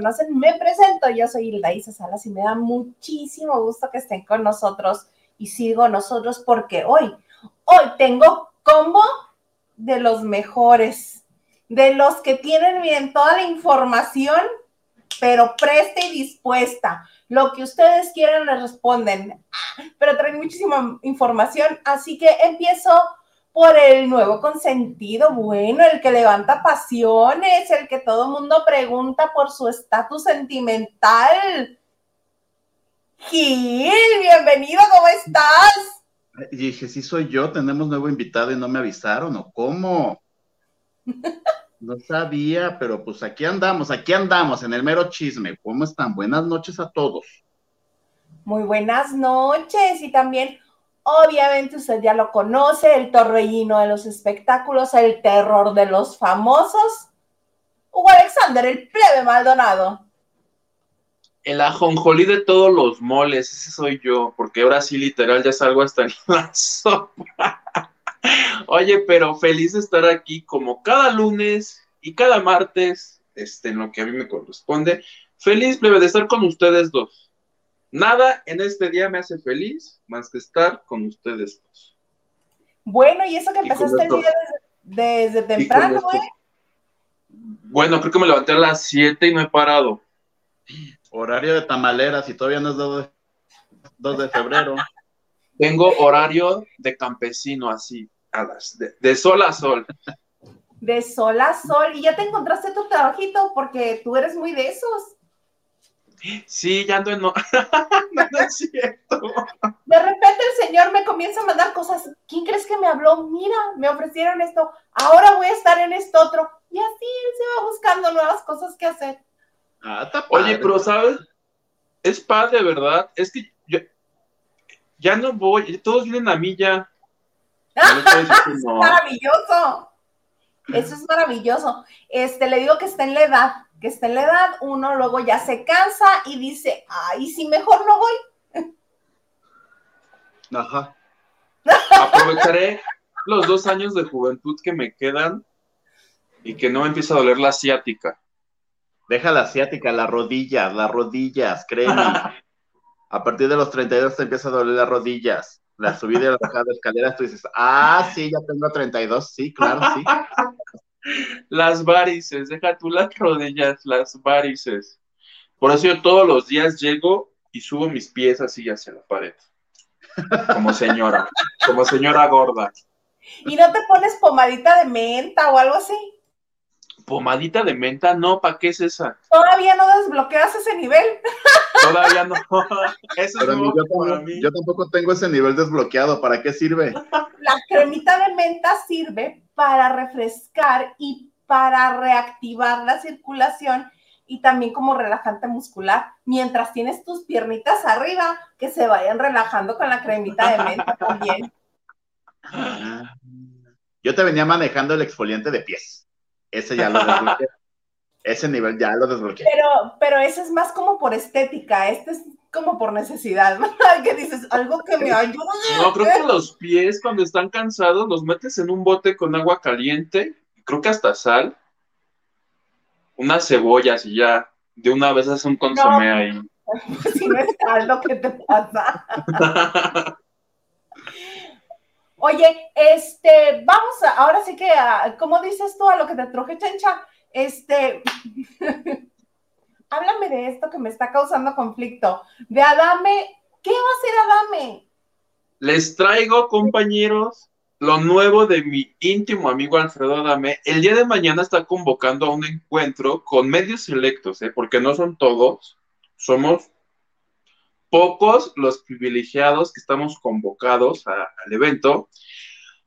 conocen, me presento. Yo soy Hilda Isa Salas y me da muchísimo gusto que estén con nosotros y sigo nosotros porque hoy, hoy tengo combo de los mejores, de los que tienen bien toda la información, pero presta y dispuesta. Lo que ustedes quieran les responden, pero traen muchísima información, así que empiezo por el nuevo consentido, bueno, el que levanta pasiones, el que todo mundo pregunta por su estatus sentimental. Gil, bienvenido, ¿cómo estás? dije, sí soy yo, tenemos nuevo invitado y no me avisaron, ¿o cómo? No sabía, pero pues aquí andamos, aquí andamos, en el mero chisme. ¿Cómo están? Buenas noches a todos. Muy buenas noches y también Obviamente usted ya lo conoce, el torbellino de los espectáculos, el terror de los famosos. Hugo Alexander, el plebe Maldonado. El ajonjolí de todos los moles, ese soy yo, porque ahora sí literal ya salgo hasta en la sopa. Oye, pero feliz de estar aquí como cada lunes y cada martes, este, en lo que a mí me corresponde. Feliz, plebe, de estar con ustedes dos. Nada en este día me hace feliz más que estar con ustedes dos. Bueno, y eso que empezaste el día desde, temprano, güey. Bueno, creo que me levanté a las 7 y no he parado. Horario de tamaleras y todavía no es 2 de, febrero. Tengo horario de campesino así, a las de, de, sol a sol. De sol a sol. Y ya te encontraste tu trabajito porque tú eres muy de esos. Sí, ya ando en... No, no, es cierto. De repente el Señor me comienza a mandar cosas. ¿Quién crees que me habló? Mira, me ofrecieron esto. Ahora voy a estar en esto otro. Y así él se va buscando nuevas cosas que hacer. Ah, Oye, pero ¿sabes? Es padre, ¿verdad? Es que yo ya no voy. Todos vienen a mí ya. es maravilloso. Eso es maravilloso. Este, le digo que está en la edad que está en la edad, uno luego ya se cansa y dice, ay, si mejor no voy. Ajá. Aprovecharé los dos años de juventud que me quedan y que no me empieza a doler la asiática. Deja la asiática, las rodillas, las rodillas, créeme. a partir de los 32 te empieza a doler las rodillas. La subida y la bajada de escaleras, tú dices, ah, sí, ya tengo 32, sí, claro, sí. Las varices, deja tú las rodillas, las varices. Por eso yo todos los días llego y subo mis pies así hacia la pared. Como señora, como señora gorda. ¿Y no te pones pomadita de menta o algo así? Pomadita de menta, no, ¿para qué es esa? Todavía no desbloqueas ese nivel. Todavía no. Eso es yo, yo tampoco tengo ese nivel desbloqueado. ¿Para qué sirve? La cremita de menta sirve para refrescar y para reactivar la circulación y también como relajante muscular, mientras tienes tus piernitas arriba, que se vayan relajando con la cremita de menta también. Yo te venía manejando el exfoliante de pies. Ese ya lo desbloqueé. Ese nivel ya lo desbloqueé. Pero, pero ese es más como por estética. Este es como por necesidad, que dices, algo que me ayude. No, creo que los pies cuando están cansados los metes en un bote con agua caliente, creo que hasta sal, unas cebollas y ya, de una vez haces un consomé ahí. Pues si no es caldo, ¿qué te pasa? Oye, este, vamos a, ahora sí que, a, ¿cómo dices tú a lo que te truje, chencha? Este, háblame de esto que me está causando conflicto. De Adame, ¿qué va a hacer Adame? Les traigo, compañeros, lo nuevo de mi íntimo amigo Alfredo Adame. El día de mañana está convocando a un encuentro con medios selectos, ¿eh? porque no son todos, somos pocos los privilegiados que estamos convocados al evento,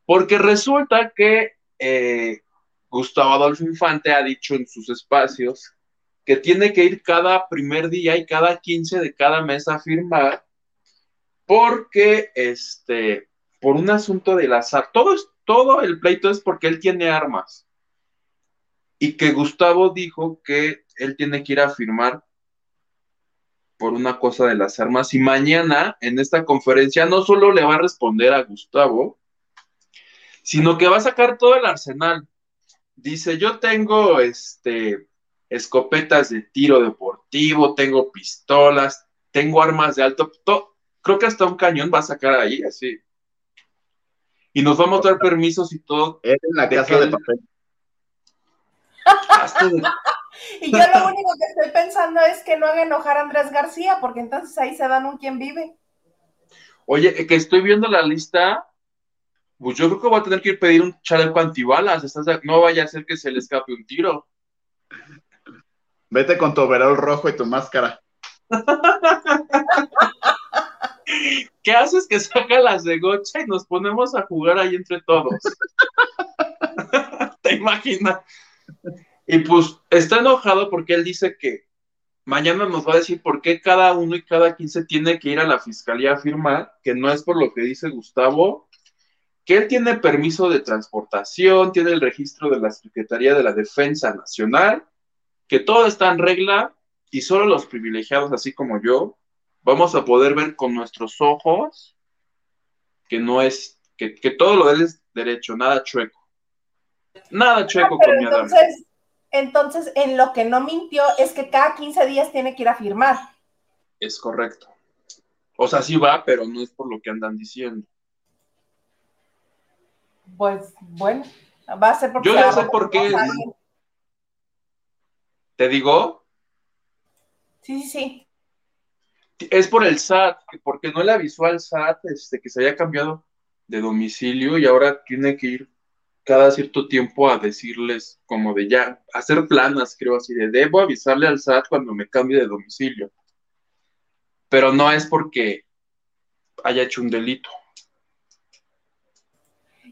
porque resulta que eh, Gustavo Adolfo Infante ha dicho en sus espacios que tiene que ir cada primer día y cada 15 de cada mes a firmar, porque, este, por un asunto del azar, todo, es, todo el pleito es porque él tiene armas. Y que Gustavo dijo que él tiene que ir a firmar por una cosa de las armas. Y mañana, en esta conferencia, no solo le va a responder a Gustavo, sino que va a sacar todo el arsenal Dice, yo tengo este escopetas de tiro deportivo, tengo pistolas, tengo armas de alto, creo que hasta un cañón va a sacar ahí, así. Y nos vamos a dar permisos y todo. Es en la casa de papel. Y yo lo único que estoy pensando es que no haga enojar a Andrés García, porque entonces ahí se dan un quien vive. Oye, que estoy viendo la lista, pues yo creo que voy a tener que ir a pedir un chaleco antibalas. No vaya a ser que se le escape un tiro. Vete con tu overol rojo y tu máscara. ¿Qué haces que saca las de gocha y nos ponemos a jugar ahí entre todos? ¿Te imaginas? Y pues está enojado porque él dice que mañana nos va a decir por qué cada uno y cada quince tiene que ir a la fiscalía a firmar, que no es por lo que dice Gustavo, que él tiene permiso de transportación, tiene el registro de la Secretaría de la Defensa Nacional, que todo está en regla y solo los privilegiados, así como yo, vamos a poder ver con nuestros ojos que no es, que, todo lo de él es derecho, nada chueco. Nada chueco con mi entonces, entonces, en lo que no mintió es que cada 15 días tiene que ir a firmar. Es correcto. O sea, sí va, pero no es por lo que andan diciendo. Pues bueno, va a ser porque. Yo ya sé por qué. ¿Te digo? Sí, sí, sí es por el SAT, porque no le avisó al SAT este, que se haya cambiado de domicilio y ahora tiene que ir cada cierto tiempo a decirles como de ya, hacer planas, creo así, de debo avisarle al SAT cuando me cambie de domicilio. Pero no es porque haya hecho un delito.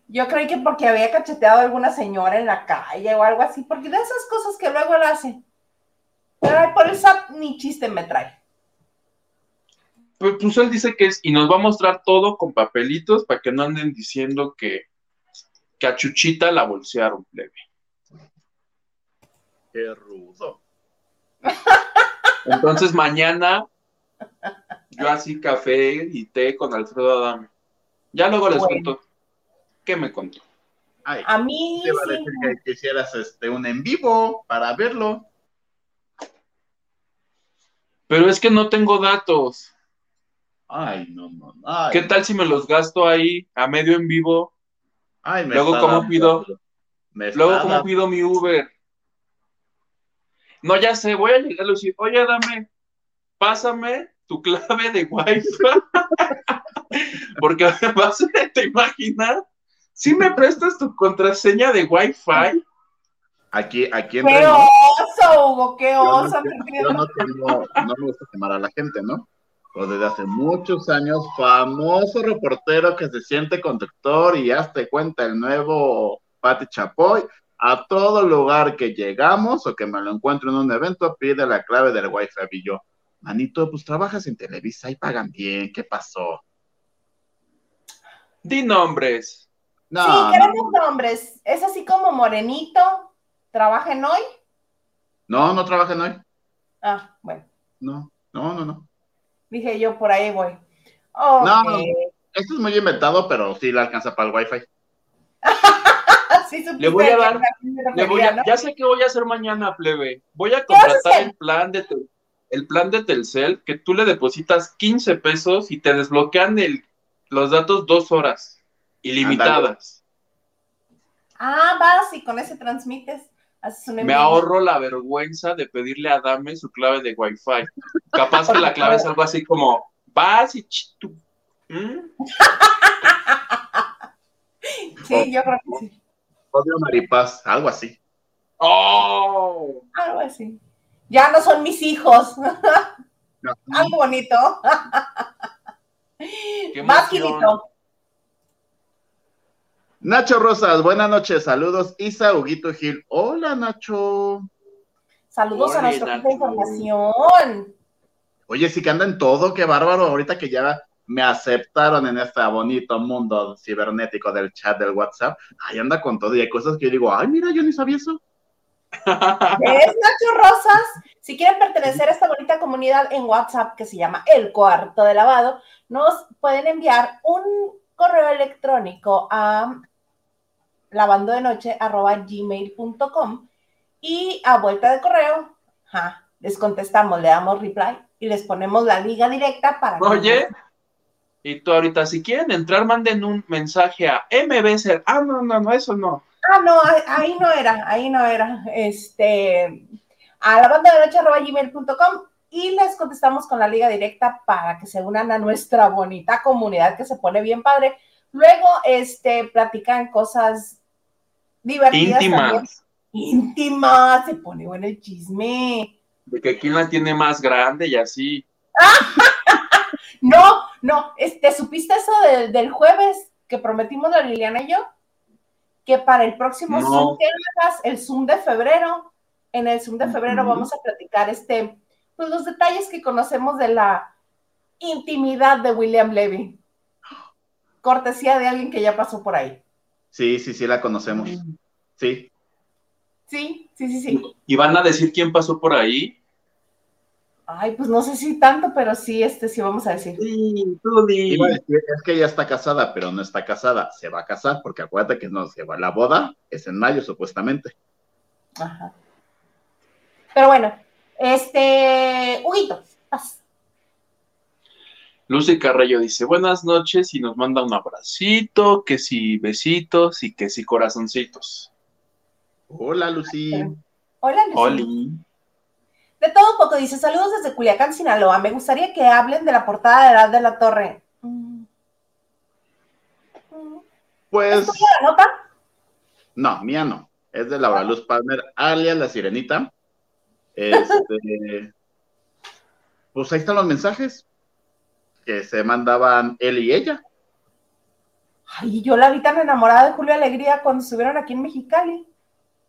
Yo creí que porque había cacheteado a alguna señora en la calle o algo así, porque de esas cosas que luego él hace. Pero por el SAT ni chiste me trae. Pues, pues, él dice que es, y nos va a mostrar todo con papelitos para que no anden diciendo que, que a Chuchita la bolsearon, plebe. Qué rudo. Entonces mañana yo así café y té con Alfredo Adame. Ya luego les cuento qué me contó. a mí te va a decir que quisieras este, un en vivo para verlo. Pero es que no tengo datos. Ay, no, no. ¿Qué tal si me los gasto ahí a medio en vivo? Ay, me Luego, ¿cómo pido? Luego, ¿cómo pido mi Uber? No, ya sé, voy a llegar a decir, oye, dame, pásame tu clave de Wi-Fi. Porque vas a imaginar, si me prestas tu contraseña de Wi-Fi. Aquí, aquí en ¡Qué oso, Hugo! ¡Qué oso! Yo no, tengo, no me gusta quemar a la gente, ¿no? O desde hace muchos años, famoso reportero que se siente conductor y hazte cuenta el nuevo Pati Chapoy, a todo lugar que llegamos o que me lo encuentro en un evento, pide la clave del Wi-Fi y yo, manito, pues trabajas en Televisa y pagan bien, ¿qué pasó? Di nombres. No, sí, queremos nombres. Es así como Morenito, ¿trabaja en hoy? No, no trabaja en hoy. Ah, bueno. No, no, no, no. Dije yo, por ahí voy. No, esto es muy inventado, pero sí le alcanza para el wifi. sí, le voy a dar, ya sé qué voy a hacer mañana, plebe. Voy a contratar el plan de el plan de Telcel, que tú le depositas 15 pesos y te desbloquean el, los datos dos horas, ilimitadas. Ah, vas y con ese transmites. Me ahorro la vergüenza de pedirle a Dame su clave de Wi-Fi. Capaz que la clave es algo así como, vas y tú. ¿Mm? Sí, yo creo que sí. Odio Maripaz, algo así. ¡Oh! Algo así. Ya no son mis hijos. algo bonito. Más quilito. Nacho Rosas, buenas noches, saludos. Isa Huguito Gil, hola Nacho. Saludos a nuestro equipo de información. Oye, sí que anda en todo, qué bárbaro. Ahorita que ya me aceptaron en este bonito mundo cibernético del chat del WhatsApp, ahí anda con todo y hay cosas que yo digo, ay, mira, yo ni sabía eso. Es Nacho Rosas. Si quieren pertenecer a esta bonita comunidad en WhatsApp que se llama El Cuarto de Lavado, nos pueden enviar un correo electrónico a lavando de noche arroba gmail.com y a vuelta de correo, les contestamos, le damos reply y les ponemos la liga directa para que Oye, y tú ahorita, si quieren entrar, manden un mensaje a MBC. Ah, no, no, no, eso no. Ah, no, ahí no era, ahí no era. Este, a la banda de noche arroba gmail.com y les contestamos con la liga directa para que se unan a nuestra bonita comunidad que se pone bien padre. Luego, este, platican cosas divertidas. Íntimas. Íntimas, se pone bueno el chisme. De que quién la tiene más grande y así. no, no, este, ¿supiste eso del jueves que prometimos la Liliana y yo? Que para el próximo Zoom que hagas, el Zoom de febrero, en el Zoom de febrero vamos a platicar este, pues los detalles que conocemos de la intimidad de William Levy. Cortesía de alguien que ya pasó por ahí. Sí, sí, sí, la conocemos. Sí. Sí, sí, sí, sí. ¿Y van a decir quién pasó por ahí? Ay, pues no sé si tanto, pero sí, este sí vamos a decir. Sí, tú es que ella está casada, pero no está casada. Se va a casar, porque acuérdate que no se va. La boda es en mayo, supuestamente. Ajá. Pero bueno, este, Huguito, paz. Lucy Carrello dice, buenas noches y nos manda un abracito, que si besitos y que si corazoncitos. Hola, Lucy. Hola, Lucy. De todo un poco, dice, saludos desde Culiacán, Sinaloa. Me gustaría que hablen de la portada de Edad de la Torre. Pues... ¿Es la nota? No, mía no. Es de Laura Luz Palmer, alias La Sirenita. Este... pues ahí están los mensajes que se mandaban él y ella. Ay, yo la vi tan enamorada de Julio Alegría cuando estuvieron aquí en Mexicali.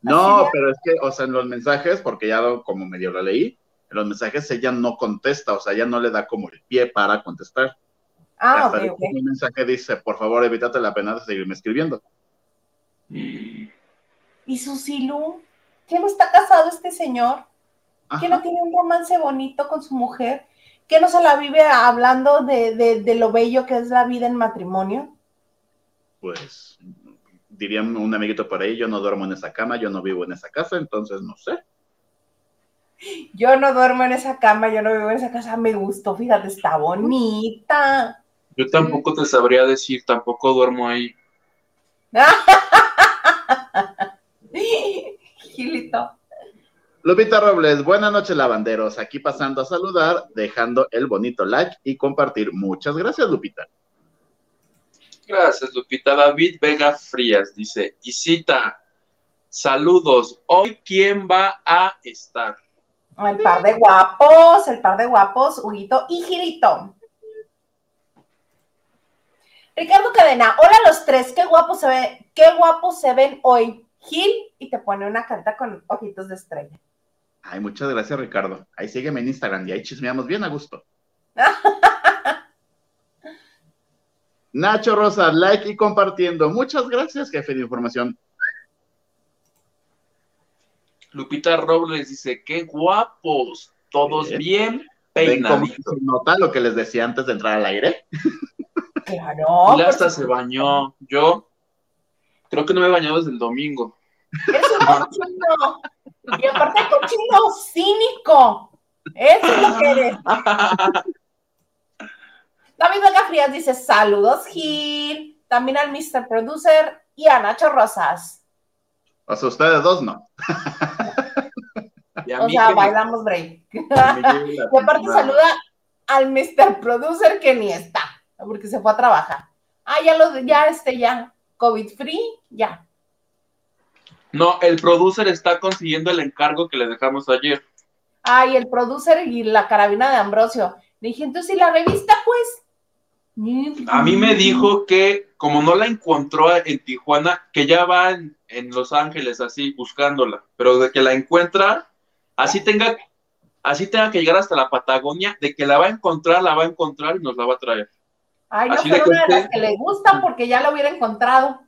No, pero es que, o sea, en los mensajes, porque ya como medio lo leí, en los mensajes ella no contesta, o sea, ella no le da como el pie para contestar. Ah, ok, ok. Un mensaje dice, por favor, evítate la pena de seguirme escribiendo. ¿Y Susilu? ¿Qué no está casado este señor? ¿Que no tiene un romance bonito con su mujer? ¿Que no se la vive hablando de, de lo bello que es la vida en matrimonio? Pues diría un amiguito por ahí, yo no duermo en esa cama, yo no vivo en esa casa, entonces no sé. Yo no duermo en esa cama, yo no vivo en esa casa, me gustó, fíjate, está bonita. Yo tampoco te sabría decir, tampoco duermo ahí. Gilito. Lupita Robles, buenas noches, lavanderos. Aquí pasando a saludar, dejando el bonito like y compartir. Muchas gracias, Lupita. Gracias, Lupita. David Vega Frías dice, Isita, saludos. Hoy, ¿quién va a estar? El par de guapos, el par de guapos, Huguito y Gilito. Ricardo Cadena, hola a los tres, qué guapos se ven, qué guapos se ven hoy. Gil, y te pone una carta con ojitos de estrella. Ay, muchas gracias, Ricardo. Ahí sígueme en Instagram y ahí chismeamos bien a gusto. Nacho Rosa, like y compartiendo. Muchas gracias, jefe de información. Lupita Robles dice, qué guapos, todos bien, peinados. ¿Nota lo que les decía antes de entrar al aire? Claro. Y hasta se bañó. Yo creo que no me he bañado desde el domingo. Es un cochino. Y aparte cochino cínico. Eso es lo que eres. David Vega Frías dice, saludos Gil, también al Mr. Producer y a Nacho Rosas. O sea, ustedes dos no. o sea, bailamos break. y aparte saluda al Mr. Producer que ni está, porque se fue a trabajar. Ah, ya lo, ya este, ya, COVID free, ya. No, el producer está consiguiendo el encargo que le dejamos ayer. Ay, el producer y la carabina de Ambrosio. Le dije, entonces, ¿y la revista, pues? A mí me dijo que como no la encontró en Tijuana, que ya va en, Los Ángeles así buscándola, pero de que la encuentra, así tenga, así tenga que llegar hasta la Patagonia, de que la va a encontrar, la va a encontrar y nos la va a traer. Ay, no, pero una de las que le gustan porque ya la hubiera encontrado.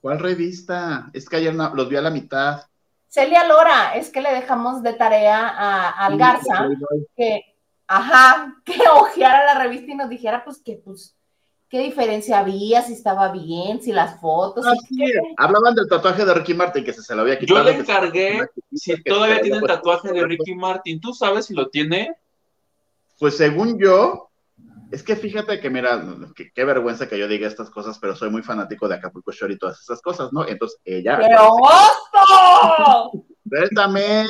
¿Cuál revista? Es que ayer los vi a la mitad. Celia Lora, es que le dejamos de tarea a, al Garza que ajá, que ojeara la revista y nos dijera, pues, que, pues, qué diferencia había, si estaba bien, si las fotos. Ah, Hablaban del tatuaje de Ricky Martin que se, se lo había quitado. Yo le se- encargué si todavía tiene el tatuaje de Ricky Martin. ¿Tú sabes si lo tiene? Pues según yo, es que fíjate que mira, que- qué vergüenza que yo diga estas cosas, pero soy muy fanático de Acapulco Shore y todas esas cosas, ¿no? Entonces ella. ¡Pero oso! Suéltame.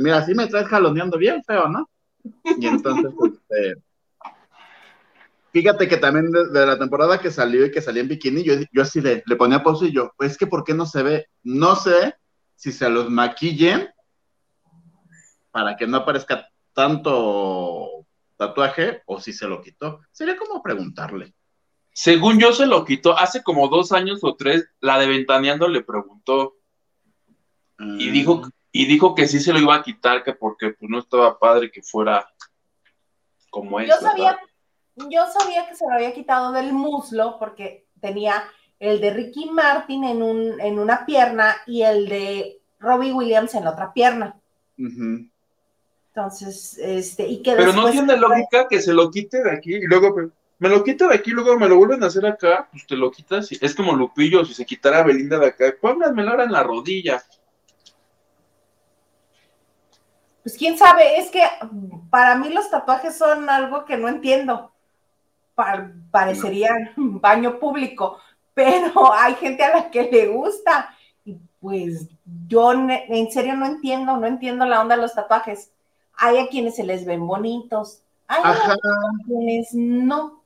Mira, así me traes jaloneando bien feo, ¿no? Y entonces, este, fíjate que también de, de la temporada que salió y que salía en bikini, yo, yo así le, le ponía pausa y yo, pues es que ¿por qué no se ve? No sé si se los maquillen para que no aparezca tanto tatuaje o si se lo quitó. Sería como preguntarle. Según yo se lo quitó hace como dos años o tres, la de Ventaneando le preguntó y dijo, y dijo que sí se lo iba a quitar, que porque pues, no estaba padre que fuera como es. Yo sabía, yo sabía que se lo había quitado del muslo porque tenía el de Ricky Martin en, un, en una pierna y el de Robbie Williams en la otra pierna. ujú. Entonces, este, y que Pero no tiene lógica que se lo quite de aquí y luego me, me lo quite de aquí y luego me lo vuelven a hacer acá, pues te lo quitas. y- Es como Lupillo, si se quitara Belinda de acá, pónganmelo ahora en la rodilla. Pues quién sabe, es que para mí los tatuajes son algo que no entiendo. Pa- parecería un baño público, pero hay gente a la que le gusta. Y pues yo en serio no entiendo, no entiendo la onda de los tatuajes. Hay a quienes se les ven bonitos, hay Ajá. a quienes no.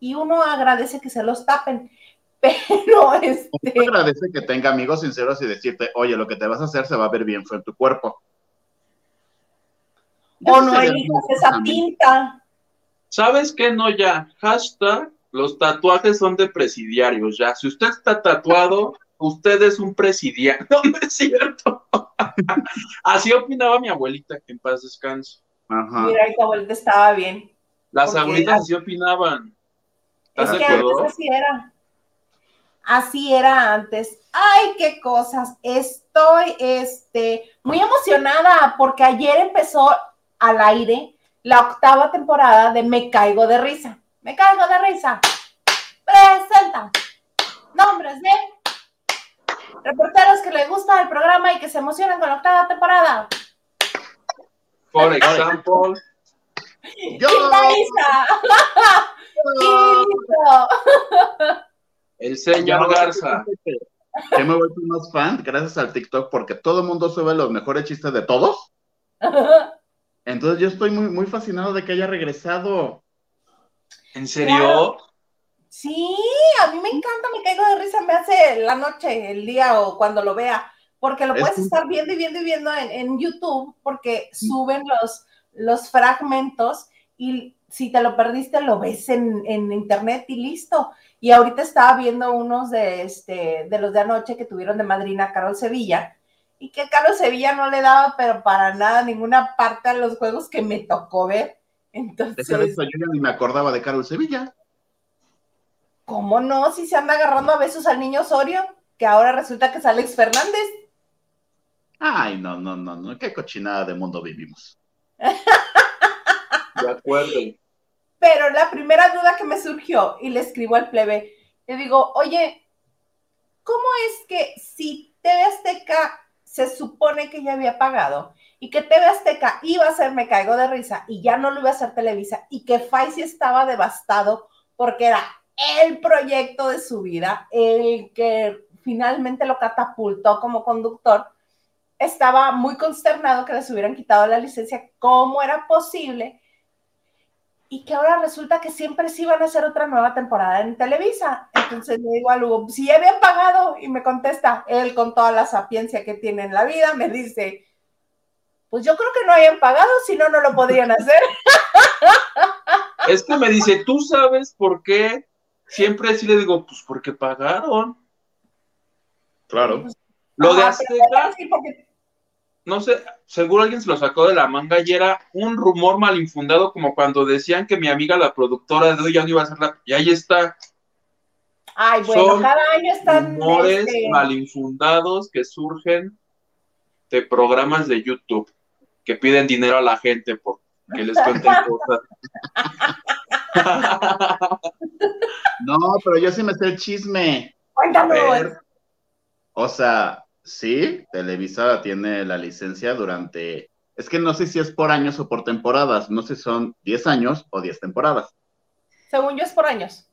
Y uno agradece que se los tapen, pero este, Uno agradece que tenga amigos sinceros y decirte, oye, lo que te vas a hacer se va a ver bien fue en tu cuerpo. o no elijas esa también. tinta. ¿Sabes qué? No, ya. Hashtag, los tatuajes son de presidiarios, ya. Si usted está tatuado, usted es un presidiario. No, no es cierto. Así opinaba mi abuelita, que en paz descanse. Ajá. Mira, tu abuelita estaba bien. Las abuelitas así opinaban. ¿Estás Es que antes así era. Así era antes. Ay, qué cosas. Estoy este, muy emocionada porque ayer empezó al aire la octava temporada de Me Caigo de Risa. Me Caigo de Risa. Presenta nombres de reporteros que les gusta el programa y que se emocionan con la octava temporada. Por ejemplo, Yo, ¡Hilda Isa! El señor Garza. Que me he vuelto más fan gracias al TikTok porque todo el mundo sube los mejores chistes de todos. Entonces yo estoy muy, muy fascinado de que haya regresado. ¿En serio? Sí, a mí me encanta, me caigo de risa, me hace la noche, el día o cuando lo vea, porque lo Es puedes estar viendo y viendo y viendo en, en YouTube, porque suben los, los fragmentos y si te lo perdiste lo ves en, en internet y listo. Y ahorita estaba viendo unos de, este, de los de anoche que tuvieron de madrina a Carol Sevilla y que Carol Sevilla no le daba, pero para nada, ninguna parte a los juegos que me tocó ver. Entonces, Esa vez yo ya ni me acordaba de Carol Sevilla. ¿Cómo no? Si se anda agarrando a besos al niño Osorio, que ahora resulta que es Alex Fernández. Ay, no, no, no, no, qué cochinada de mundo vivimos. De acuerdo. Pero la primera duda que me surgió, y le escribo al plebe, le digo, oye, ¿cómo es que si TV Azteca se supone que ya había pagado y que TV Azteca iba a ser Me Caigo de Risa y ya no lo iba a hacer Televisa y que Faisy estaba devastado porque era el proyecto de su vida, el que finalmente lo catapultó como conductor, estaba muy consternado que les hubieran quitado la licencia. ¿Cómo era posible? Y que ahora resulta que siempre sí iban a hacer otra nueva temporada en Televisa. Entonces le digo a Lugo, si ya habían pagado, y me contesta, él con toda la sapiencia que tiene en la vida, me dice, pues yo creo que no hayan pagado, si no, no lo podrían hacer. Es que me dice, ¿tú sabes por qué? Siempre sí le digo, pues porque pagaron. Claro. Lo de Azteca, porque no sé, seguro alguien se lo sacó de la manga y era un rumor mal infundado, como cuando decían que mi amiga, la productora de hoy, ya no iba a hacer la. Y ahí está, Ay, bueno, Son cada año están. rumores este, mal infundados que surgen de programas de YouTube que piden dinero a la gente por que les cuenten cosas. No, pero yo sí me sé el chisme. Cuéntanos. O sea, sí, Televisa tiene la licencia durante. Es que no sé si es por años o por temporadas. No sé si son 10 años o 10 temporadas. Según yo es por años.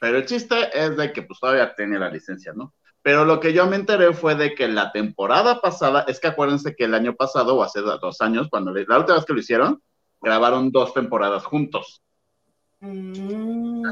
Pero el chiste es de que pues todavía tiene la licencia, ¿no? Pero lo que yo me enteré fue de que la temporada pasada, es que acuérdense que el año pasado o hace dos años, cuando la última vez que lo hicieron, grabaron dos temporadas juntos, Mm.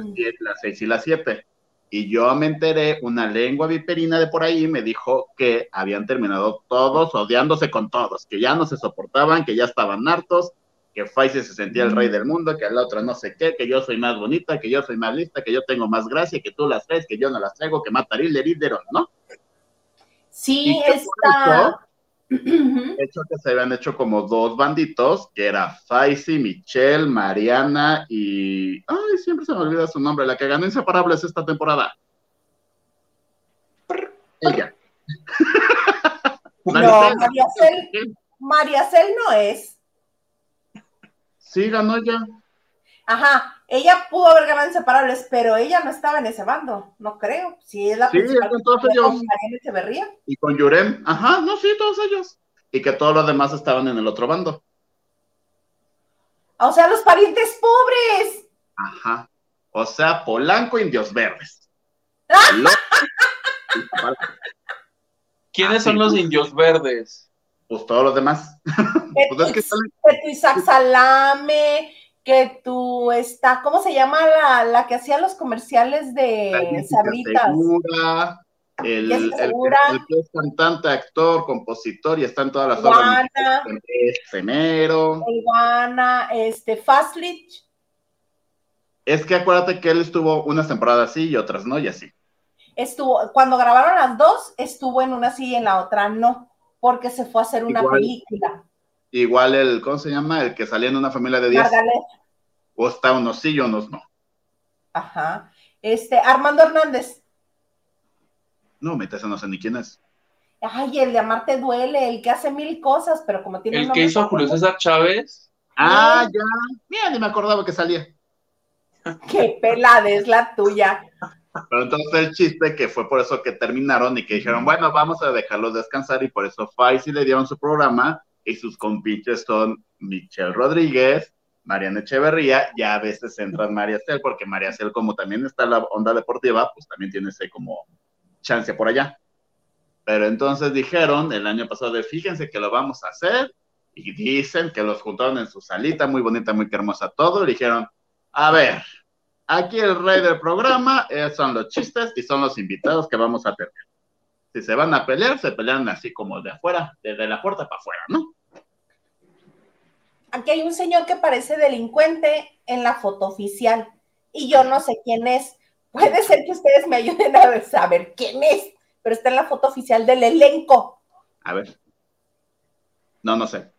las seis y las siete. Y yo me enteré, una lengua viperina de por ahí me dijo que habían terminado todos odiándose con todos, que ya no se soportaban, que ya estaban hartos, que Faisy se sentía el rey del mundo, que la otra no sé qué, que yo soy más bonita, que yo soy más lista, que yo tengo más gracia, que tú las traes, que yo no las traigo, que mataril, herídero, ¿no? Sí, ¿Y qué fue está. De hecho, que se habían hecho como dos banditos, que era Faisy, Michelle, Mariana y... Ay, siempre se me olvida su nombre, la que ganó Inseparables esta temporada. Ella. No, Maricel. María Cel, María Cel no es. Sí, ganó ella. Ajá, ella pudo haber ganado inseparables, pero ella no estaba en ese bando, no creo. Si es la Sí, principal con todos con ellos. Mariana Echeverría. Y con Yurem. Ajá, no, sí, todos ellos. Y que todos los demás estaban en el otro bando. O sea, los parientes pobres. Ajá. O sea, Polanco, Indios Verdes. Lo- ¿Quiénes Ah, son sí. los indios verdes? Pues todos los demás. Pues es que salen- Salame, que tu está, ¿cómo se llama la, la que hacía los comerciales de Sabritas? Segura, el, el- el- que es cantante, actor, compositor y está en todas las obras. Juana, Semero. Iguana, este, Fastlich. Es que acuérdate que él estuvo unas temporadas así y otras no, y así. Estuvo, cuando grabaron las dos, estuvo en una sí y en la otra no, porque se fue a hacer una Igual. película. Igual el, ¿cómo se llama? El que salía en una familia de 10. Margaret, O está unos sí y unos no. ajá. Este, Armando Hernández. No, metes, no sé ni quién es. Ay, el de Amarte Duele, el que hace mil cosas, pero como tiene El que hizo a Julio César Chávez. Ah, ya. Mira, ni me acordaba que salía. Qué pelada es la tuya. Pero entonces el chiste que fue por eso que terminaron y que dijeron, bueno, vamos a dejarlos descansar y por eso Faisy le dieron su programa y sus compinches son Michelle Rodríguez, Mariana Echeverría y a veces entran María Cel, porque María Cel como también está en la onda deportiva, pues también tiene ese como chance por allá. Pero entonces dijeron el año pasado, de, fíjense que lo vamos a hacer y dicen que los juntaron en su salita, muy bonita, muy hermosa todo, y dijeron, a ver, Aquí el rey del programa eh, son los chistes y son los invitados que vamos a tener. Si se van a pelear, se pelean así como de afuera, desde la puerta para afuera, ¿no? Aquí hay un señor que parece delincuente en la foto oficial y yo no sé quién es. Puede ser que ustedes me ayuden a saber quién es, pero está en la foto oficial del elenco, A ver. No, no sé.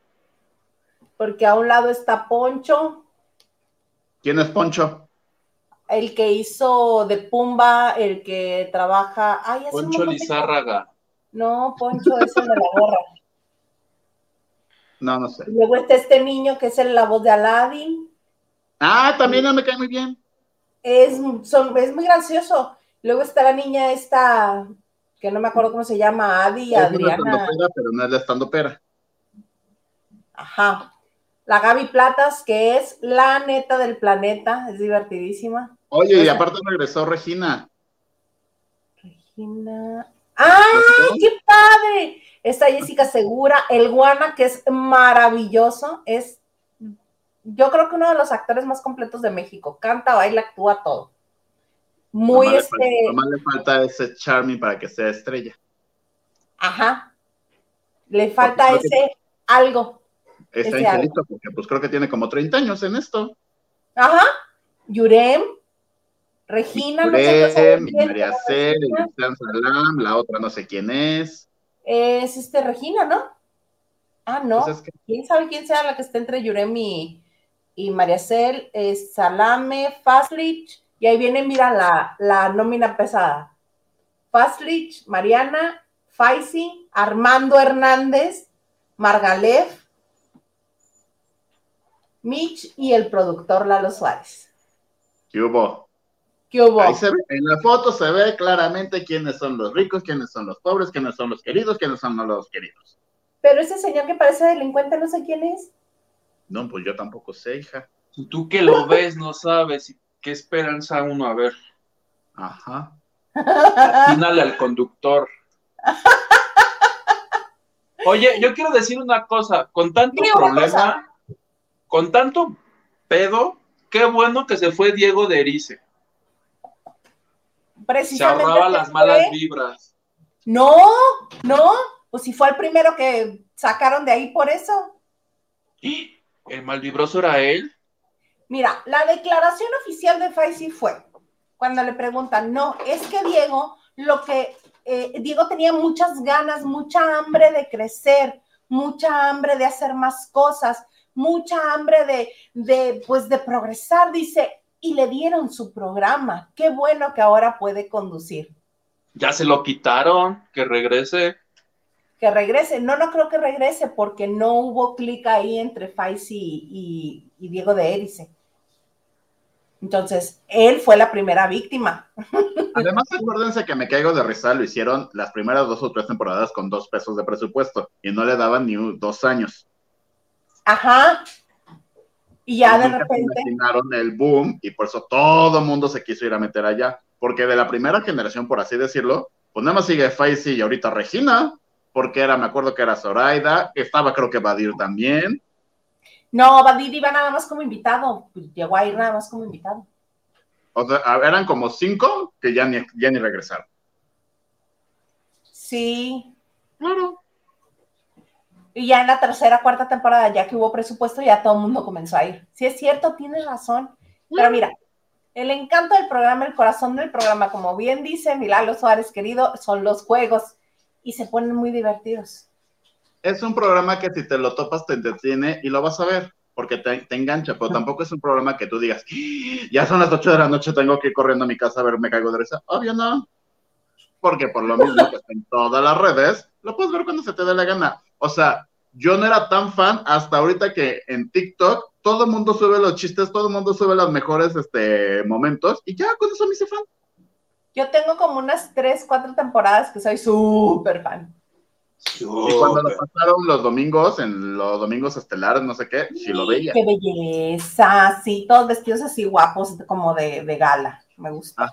porque a un lado está Poncho, ¿Quién es Poncho? el que hizo de Pumba, el que trabaja. Ay, Poncho Lizárraga. No, Poncho es el de la gorra. No, no sé. Y Luego está este niño que es el, la voz de Aladdin. Ah, también no me cae muy bien. Es, son- es muy gracioso. Luego está la niña esta, que no me acuerdo cómo se llama, Adi, Es Adriana. pero no es la estandopera. Ajá. La Gaby Platas, que es la neta del planeta, es divertidísima. Oye, y aparte regresó Regina. Regina. ¡Ay, qué padre! Está Jessica Segura, el Guana, que es maravilloso, es, yo creo que uno de los actores más completos de México. Canta, baila, actúa todo. Muy Nomás le este, falta- nomás le falta ese charming para que sea estrella. ajá. Le falta Porque ese algo. Ese Ese angelito, porque pues creo que tiene como 30 años en esto. Ajá. Yurem, Regina, no sé sabe María. Cristian Salam, la otra no sé quién es. Es este Regina, ¿no? Ah, no. Pues es que- ¿Quién sabe quién sea la que está entre Yurem y, y María Cel? Es Salame, Fastlich, y ahí viene, mira, la, la nómina pesada. Fastlich, Mariana, Faisy, Armando Hernández, Margalef, Mitch y el productor Lalo Suárez. ¿Qué hubo? ¿Qué hubo? Ahí se ve, en la foto se ve claramente quiénes son los ricos, quiénes son los pobres, quiénes son los queridos, quiénes son los queridos. Pero ese señor que parece delincuente, no sé quién es. No, pues yo tampoco sé, hija. Tú que lo ves, no sabes qué esperanza uno a ver. Ajá. Atínale al conductor. Oye, yo quiero decir una cosa, con tanto problema, con tanto pedo, qué bueno que se fue Diego de Erice. Se Precisamente. ahorraba se las malas fue. vibras. No, no. Pues si fue el primero que sacaron de ahí por eso. El malvibroso era él. Mira, la declaración oficial de Faisy fue cuando le preguntan, no, es que Diego, lo que eh, Diego tenía muchas ganas, mucha hambre de crecer, mucha hambre de hacer más cosas, mucha hambre de, de, pues, de progresar, dice, y le dieron su programa. Qué bueno que ahora puede conducir. Ya se lo quitaron, que regrese. Que regrese. No, no creo que regrese porque no hubo clic ahí entre Faisy y, y Diego de Erice. Entonces, él fue la primera víctima. Además, acuérdense que me caigo de risa, lo hicieron las primeras dos o tres temporadas con dos pesos de presupuesto y no le daban ni dos años. Ajá. Y ya de repente, imaginaron el boom y por eso todo el mundo se quiso ir a meter allá. Porque de la primera generación, por así decirlo, pues nada más sigue Faisy y ahorita Regina, porque era, me acuerdo que era Zoraida, estaba creo que Badir también. no, Badir iba nada más como invitado. Llegó a ir nada más como invitado. O sea, eran como cinco que ya ni, ya ni regresaron. Sí. Claro. Y ya en la tercera, cuarta temporada, ya que hubo presupuesto, ya todo el mundo comenzó a ir. Sí, es cierto, tienes razón. Pero mira, el encanto del programa, el corazón del programa, como bien dice Milalo Suárez, querido, son los juegos y se ponen muy divertidos. Es un programa que si te lo topas te entretiene y lo vas a ver, porque te, te engancha, pero tampoco es un programa que tú digas, "Ah, ya son las 8 de la noche, tengo que ir corriendo a mi casa a ver, me caigo de risa. Obvio no. Porque por lo mismo que está en todas las redes, lo puedes ver cuando se te dé la gana. O sea, yo no era tan fan hasta ahorita que en TikTok todo el mundo sube los chistes, todo el mundo sube los mejores este, momentos y ya con eso me hice fan. Yo tengo como unas tres, cuatro temporadas que soy súper fan. Y cuando lo pasaron los domingos, en los domingos estelares, no sé qué, sí lo veía. Qué belleza, sí, todos vestidos así guapos, como de, de gala. Me gusta.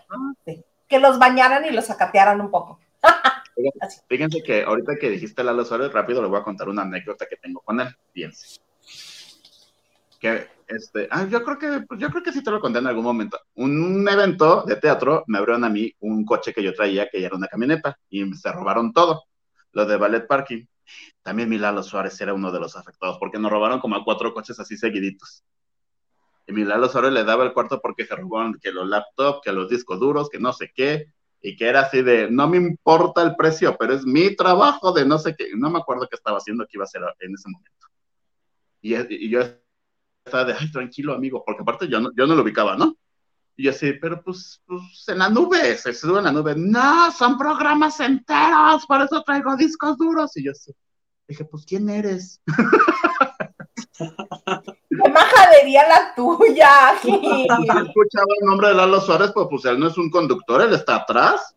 Que los bañaran y los acatearan un poco. Fíjense que ahorita que dijiste Lalo Suárez, rápido le voy a contar una anécdota que tengo con él. Fíjense. Que este, ah, yo creo que, pues, yo creo que sí te lo conté en algún momento. Un evento de teatro me abrieron a mí un coche que yo traía, que ya era una camioneta, y se robaron todo. Lo de Ballet Parking. También mi Lalo Suárez era uno de los afectados, porque nos robaron como a cuatro coches así seguiditos. Y mi Lalo Suárez le daba el cuarto porque se robaron que los laptops, que los discos duros, que no sé qué, y que era así de, no me importa el precio, pero es mi trabajo de no sé qué, no me acuerdo qué estaba haciendo, qué iba a hacer en ese momento. Y, y yo estaba de, ay, tranquilo, amigo, porque aparte yo no, yo no lo ubicaba, ¿no? Y yo así, pero pues, pues en la nube, se sube en la nube, no, son programas enteros, por eso traigo discos duros. Y yo así, dije, pues, ¿quién eres? ¡Qué majadería la tuya! Gil! escuchaba el nombre de Lalo Suárez, pues, pues él no es un conductor, él está atrás.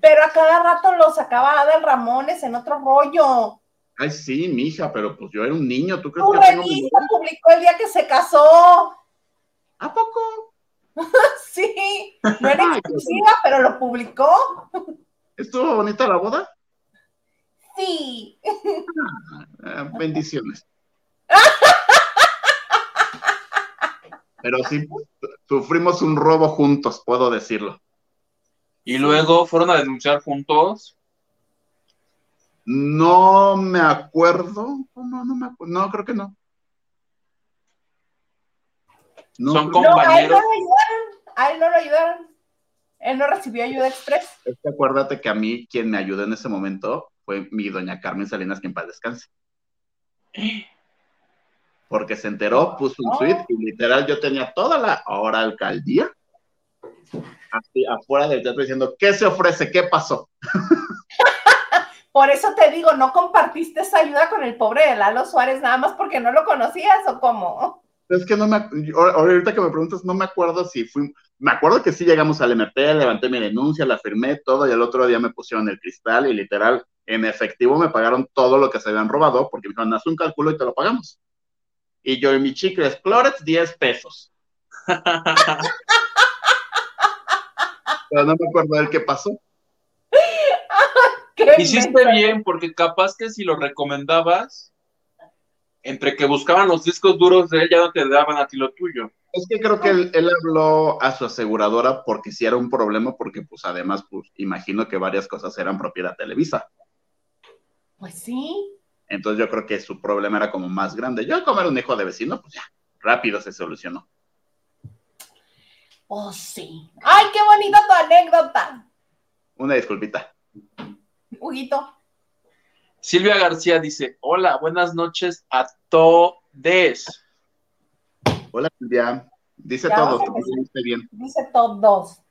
Pero a cada rato lo sacaba Adel Ramones en otro rollo. Ay, sí, mija, pero pues yo era un niño, ¿tú crees Tu que revista publicó el día que se casó. ¿A poco? Sí, no era exclusiva, pero lo publicó. ¿Estuvo bonita la boda? Sí. Eh, bendiciones. Pero sí, sufrimos un robo juntos, puedo decirlo. Y luego fueron a denunciar juntos. No me acuerdo. No, no me acuerdo. No, creo que no. No, Son creo- No, a él no compañeros. lo ayudaron. A él no lo ayudaron. Él no recibió ayuda express. es que acuérdate que a mí quien me ayudó en ese momento fue mi doña Carmen Salinas, que en paz descanse. Porque se enteró, puso un tweet y literal yo tenía toda la hora alcaldía así afuera del teatro diciendo, ¿qué se ofrece? ¿Qué pasó? Por eso te digo, no compartiste esa ayuda con el pobre de Lalo Suárez nada más porque no lo conocías o cómo. Es que no me, ahorita que me preguntas, no me acuerdo si fui, me acuerdo que sí llegamos al MP, levanté mi denuncia, la firmé, todo, y el otro día me pusieron el cristal y literal, en efectivo me pagaron todo lo que se habían robado, porque me dijeron, haz un cálculo y te lo pagamos. Y yo y mi chicle Clorets, 10 pesos. Pero no me acuerdo del qué pasó. Hiciste bien, porque capaz que si lo recomendabas, entre que buscaban los discos duros de él, ya no te daban a ti lo tuyo. Es que creo que él, habló a su aseguradora porque sí era un problema, porque pues además, pues imagino que varias cosas eran propiedad de Televisa. Pues sí. Entonces yo creo que su problema era como más grande. Yo como era un hijo de vecino, pues ya, rápido se solucionó. Oh, sí. ¡Ay, qué bonita tu anécdota! Una disculpita. Huguito. Silvia García dice, hola, buenas noches a todes. Hola, Silvia. Dice todos, dice bien. Dice todos.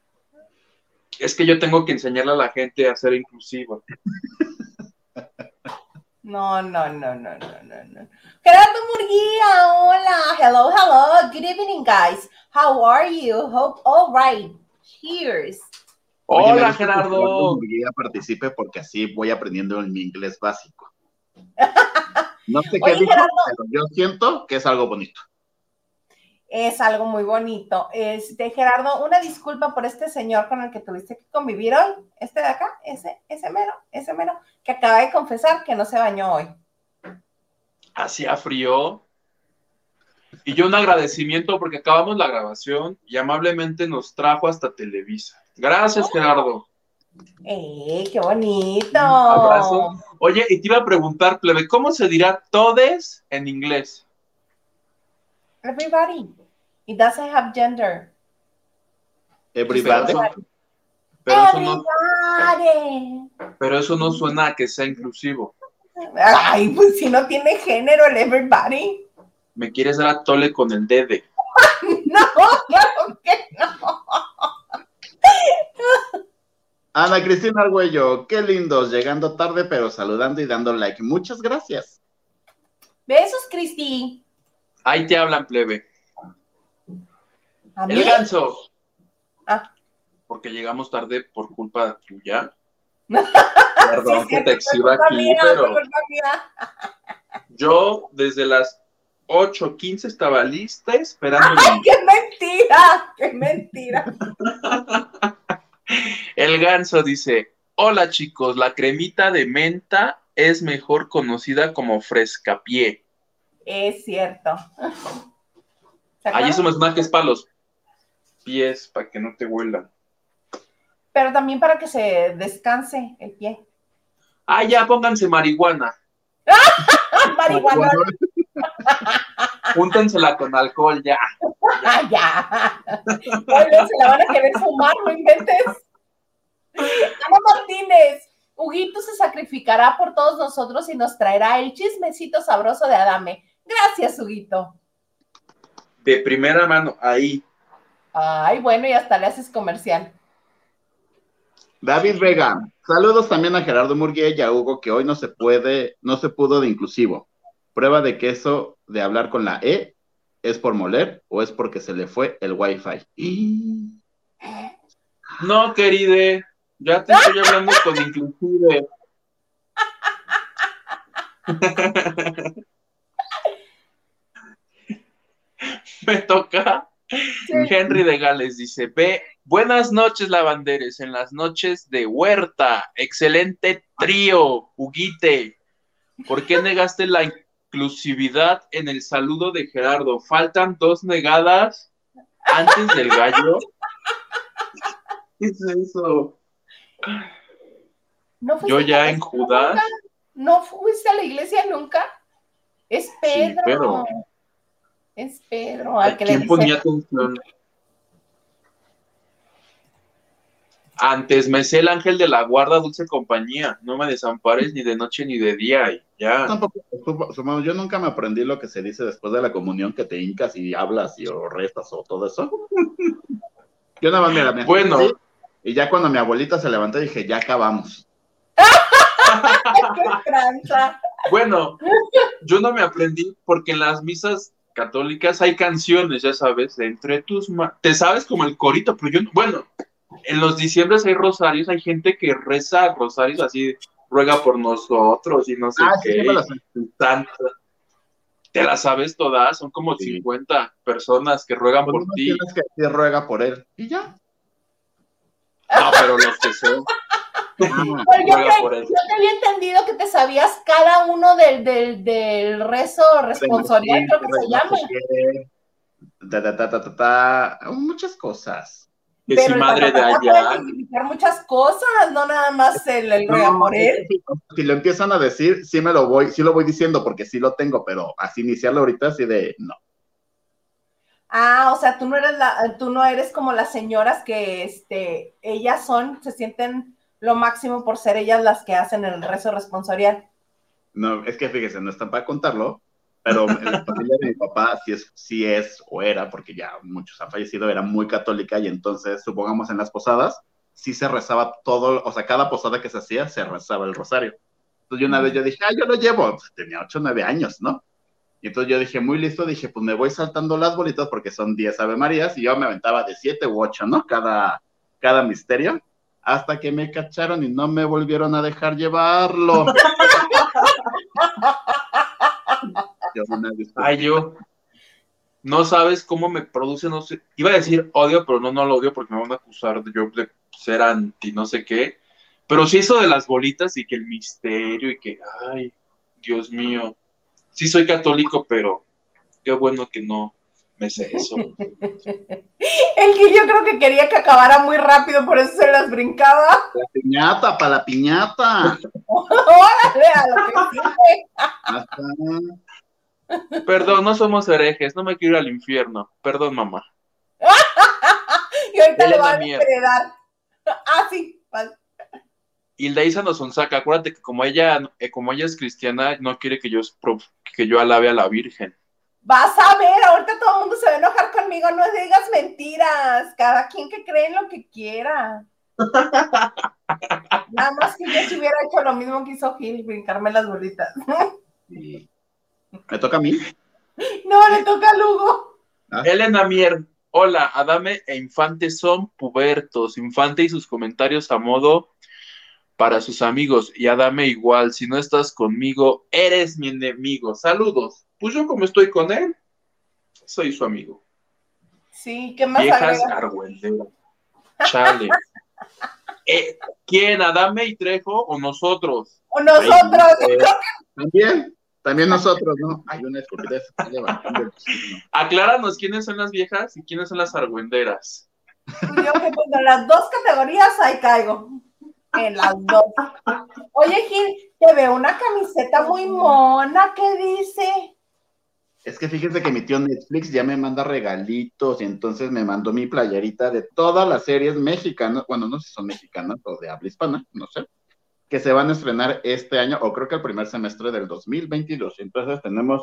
Es que yo tengo que enseñarle a la gente a ser inclusivo. No, no, no, no, no, no, no. Gerardo Murguía, hola. Hello, hello. Good evening, guys. How are you? Hope all right. Cheers. Hola, Gerardo. Que participe porque así voy aprendiendo mi inglés básico. No sé qué dijo, pero yo siento que es algo bonito. Es algo muy bonito. Este, Gerardo, una disculpa por este señor con el que tuviste que convivir hoy. Este de acá, ese, ese mero, ese mero, que acaba de confesar que no se bañó hoy. Hacía frío. Y yo un agradecimiento porque acabamos la grabación y amablemente nos trajo hasta Televisa. Gracias, Gerardo. ¡Eh, qué bonito! abrazo. Oye, y te iba a preguntar, plebe, ¿cómo se dirá todes en inglés? Everybody. It doesn't have gender. Everybody. Pero eso, no, pero eso no suena a que sea inclusivo. Ay, pues si no tiene género el everybody. Me quieres dar a tole con el dede. no, claro que no. Ana Cristina Arguello, qué lindos, llegando tarde pero saludando y dando like. Muchas gracias. Besos, Cristi. Ahí te hablan, plebe. El ganso. Ah. Porque llegamos tarde por culpa tuya. Perdón que te exhiba aquí, pero. Yo desde las 8.15 estaba lista esperando. ¡Ay, qué mentira! ¡Qué mentira! El ganso dice: Hola chicos, la cremita de menta es mejor conocida como frescapié. Es cierto. Ahí eso me suena que es para los pies, para que no te huelan. Pero también para que se descanse el pie. Ah, ya, pónganse marihuana. marihuana. Júntensela con alcohol, ya. ya. ya. se la van a querer fumar, no inventes. Ana Martínez, Huguito se sacrificará por todos nosotros y nos traerá el chismecito sabroso de Adame. Gracias, Huguito. De primera mano, ahí. Ay, bueno, y hasta le haces comercial. David Vega, saludos también a Gerardo Murguía y a Hugo, que hoy no se puede, no se pudo de inclusivo. Prueba de que eso de hablar con la E es por moler o es porque se le fue el wifi. No, queride, ya te estoy hablando con inclusive. Me toca. Henry de Gales dice: Ve, buenas noches, lavanderes, en las noches de Huerta. Excelente trío, Huguite. ¿Por qué negaste la inclusividad en el saludo de Gerardo? Faltan dos negadas antes del gallo. ¿Qué es eso? Yo ya en Judas. ¿No fuiste a la iglesia nunca? Es Pedro. Es Pedro. Al que ¿Quién ponía atención? Antes me sé el ángel de la guarda, dulce compañía. No me desampares ni de noche ni de día. Y ya. Tampoco, yo nunca me aprendí lo que se dice después de la comunión, que te hincas y hablas y o restas o todo eso. yo nada más me la Bueno. Y ya cuando mi abuelita se levantó dije, ya acabamos. bueno, yo no me aprendí porque en las misas católicas hay canciones, ya sabes, de entre tus manos. Te sabes como el corito, pero yo, no- bueno, en los diciembres hay rosarios, hay gente que reza rosarios así, ruega por nosotros y no sé Ah, sí, qué. sí. Te las sabes todas, son como Sí. 50 personas que ruegan Pues por ti. tienes que ruega por él. Y ya. No, pero los que son. Pero yo, te, yo había entendido que te sabías cada uno del, del, del rezo responsorial, creo que se llama. Ta, ta, ta, ta, ta, ta. Muchas cosas. Que si el madre de allá. puede significar muchas cosas, no nada más el, el él. Si lo empiezan a decir, sí me lo voy, sí lo voy diciendo porque sí lo tengo, pero así iniciarlo ahorita así de no. Ah, o sea, tú no eres la, tú no eres como las señoras que este, ellas son, se sienten lo máximo por ser ellas las que hacen el rezo responsorial. No, es que fíjese, no están para contarlo, pero en la familia de mi papá sí es, sí es o era, porque ya muchos han fallecido, era muy católica y entonces, supongamos en las posadas, sí se rezaba todo, o sea, cada posada que se hacía se rezaba el rosario. Entonces yo una vez yo dije, ah, yo lo llevo, Pues, tenía 8 o 9 años, ¿no? Y entonces yo dije, muy listo, dije, pues me voy saltando las bolitas porque son 10 Ave Marías y yo me aventaba de 7 u 8, ¿no? Cada, cada misterio, hasta que me cacharon y no me volvieron a dejar llevarlo. Ay, yo. No sabes cómo me produce, no sé. Iba a decir odio, pero no, no lo odio porque me van a acusar de yo de ser anti, no sé qué. Pero sí eso de las bolitas y que el misterio y que, ay, Dios mío. Sí soy católico, pero qué bueno que no me sé eso. El que yo creo que quería que acabara muy rápido, por eso se las brincaba. La piñata, para la piñata. Órale, a lo que Perdón, no somos herejes, no me quiero ir al infierno. Perdón, mamá. Y ahorita le van a heredar. Ah, sí. Hilda Isa nos sonsaca, acuérdate que como ella, eh, como ella es cristiana, no quiere que yo, que yo alabe a la Virgen. Vas a ver, ahorita todo el mundo se va a enojar conmigo, no digas mentiras, cada quien que cree en lo que quiera. Nada más que yo si hubiera hecho lo mismo que hizo Gil, brincarme las bolitas. y- ¿Me toca a mí? No, le toca a Lugo. Elena Mier, hola, Adame e Infante son pubertos. Infante y sus comentarios a modo para sus amigos. Y Adame igual, si no estás conmigo, eres mi enemigo. Saludos. Pues yo como estoy con él, soy su amigo. Sí, ¿qué más Viejas argüenderas. Chale. Eh, ¿Quién, Adame y Trejo o nosotros? O nosotros. Eh, También, también nosotros, ¿no? Hay una estupidez. acláranos quiénes son las viejas y quiénes son las argüenderas. Yo que en las dos categorías ahí caigo. En las dos. Oye, Gil, te veo una camiseta muy mona, ¿qué dice? Es que fíjense que mi tío Netflix ya me manda regalitos y entonces me mandó mi playerita de todas las series mexicanas, bueno, no sé si son mexicanas o de habla hispana, no sé, que se van a estrenar este año o creo que el primer semestre del 2022. Entonces tenemos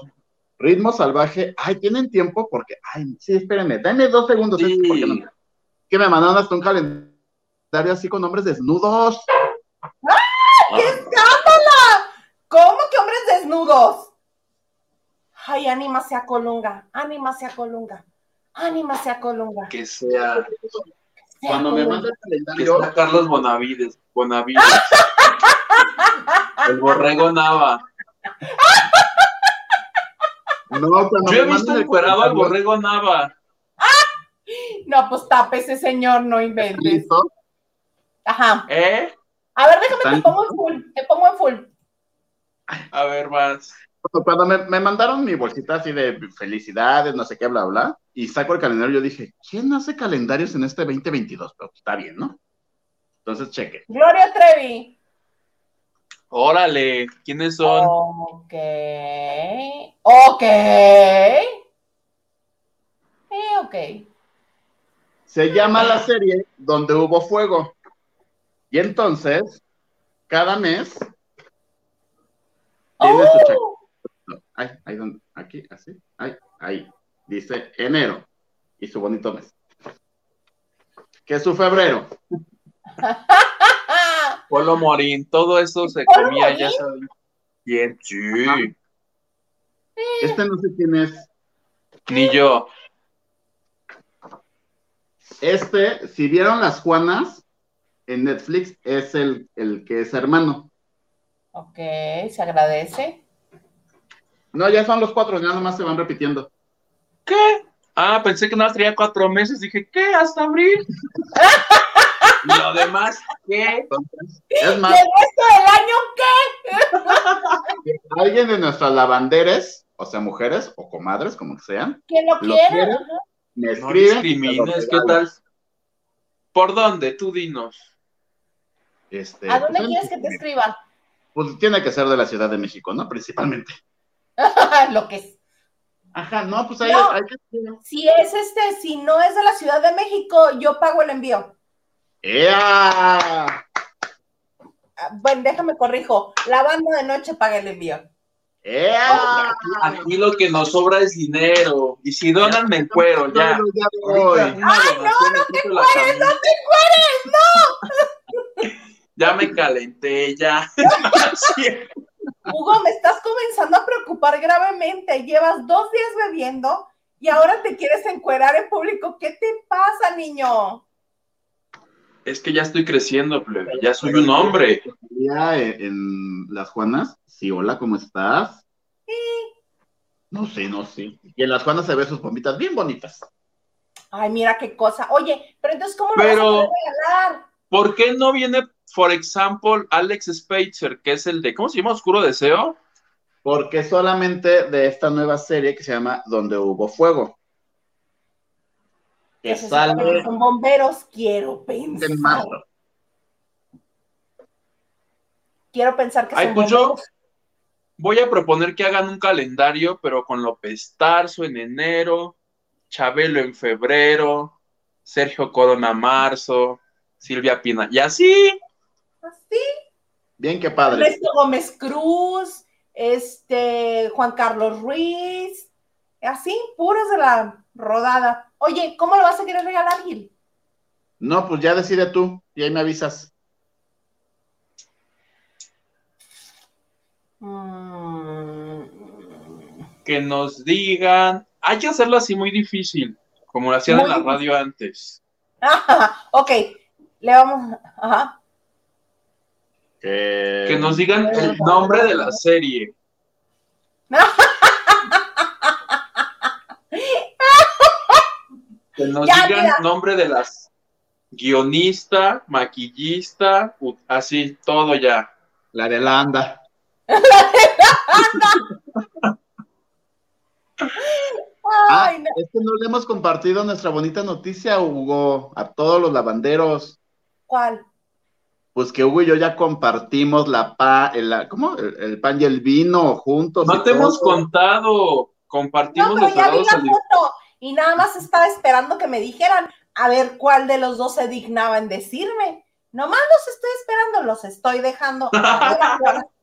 Ritmo Salvaje. Ay, ¿tienen tiempo? Porque, ay, sí, espérenme, dame dos segundos. porque no- que me mandaron hasta un calendario así con hombres desnudos. ¡Qué escándalo! ¿Cómo que hombres desnudos? Ay, anímase a Colunga, anímase a Colunga, anímase a Colunga. Que sea, Cuando me manda el que calendario, sea Carlos Bonavides. Bonavides. El borrego Nava. no, cuando Yo he me visto encuerado al borrego Nava. No, pues tápese, señor, no inventes. listo, Ajá. ¿Eh? A ver, déjame, te Tan- pongo en full, te pongo en full. A ver, más. Cuando me, me mandaron mi bolsita así de felicidades, no sé qué, bla, bla, y saco el calendario, yo dije, ¿quién hace calendarios en este 2022? Pero está bien, ¿no? Entonces, cheque. Gloria Trevi. Órale, ¿quiénes son? Ok. Ok. Sí, ok. Se llama la serie Donde hubo fuego. Y entonces, cada mes, tiene su cheque. Ay, ahí donde, aquí, así, ahí, ahí. Dice enero. Y su bonito mes. Que es su febrero. Polo Morín, todo eso se ¿Polo comía, Morín? ya saben. Bien, sí. Este no sé quién es. Ni yo. Este, si vieron las Juanas en Netflix, es el, el que es hermano. Ok, se agradece. No, ya son los cuatro, ya nomás se van repitiendo. ¿Qué? Ah, pensé que nada más tenía cuatro meses. Dije, ¿qué? ¿Hasta abril? y lo demás, ¿qué? Entonces, ¿Y es el más, resto del año qué? alguien de nuestras lavanderes, o sea, mujeres o comadres, como que sean, ¿Quién lo ¿Lo quiere? quiere? Ajá. me No escriben. discrimines, ¿qué tal? ¿Por dónde? Tú dinos. Este, ¿A dónde pues, quieres que te escriba? Pues tiene que ser de la Ciudad de México, ¿no? Principalmente. lo que es. Ajá, no, pues ahí No. hay que. Si es este, si no es de la Ciudad de México, yo pago el envío. ¡Ea! Ah, Bueno, déjame corrijo. La banda de noche paga el envío. ¡Ea! Aquí lo que nos sobra es dinero. Y si donan, me encuero, ya. Ya Ahorita voy. una donación me quito la camisa. Ya me calenté, ya. Sí. Hugo, me estás comenzando a preocupar gravemente. Llevas dos días bebiendo y ahora te quieres encuerar en público. ¿Qué te pasa, niño? Es que ya estoy creciendo, plebe. Ya soy un hombre. En, Las Juanas, sí, hola, ¿cómo estás? No sé, no sé. Y en Las Juanas se ve sus bombitas bien bonitas. Ay, mira qué cosa. Oye, pero entonces, ¿cómo lo Pero- vas a regalar? ¿Por qué no viene, por ejemplo, Alex Spacer, que es el de, ¿cómo se llama? Oscuro Deseo? Porque solamente de esta nueva serie que se llama Donde hubo fuego. Que que sale son bomberos, quiero pensar. en marzo. Quiero pensar que Ay, son pues yo bomberos. voy a proponer que hagan un calendario, pero con López Tarso en enero, Chabelo en febrero, Sergio Corona marzo, Silvia Pina, y así. Así. Bien que padre. Ernesto Gómez Cruz, este, Juan Carlos Ruiz, así, puros de la rodada. Oye, ¿cómo lo vas a querer regalar, Gil? No, pues ya decide tú y ahí me avisas. Mm, que nos digan. Hay que hacerlo así muy difícil, como lo hacían en la radio antes. Ajá, ok, le vamos, ajá. Que, Que nos digan el nombre de la serie. Que nos Ya, digan mira. nombre de las guionista, maquillista, así, todo ya. La de la anda. Ah, Ay, no. es que no le hemos compartido nuestra bonita noticia, Hugo, a todos los lavanderos. ¿Cuál? Pues que Hugo y yo ya compartimos la pa, el, la- ¿cómo? El, el pan y el vino juntos. No te hemos contado. Compartimos No, pero los ya vi la al- foto y nada más estaba esperando que me dijeran a ver cuál de los dos se dignaba en decirme. Nomás los estoy esperando, los estoy dejando.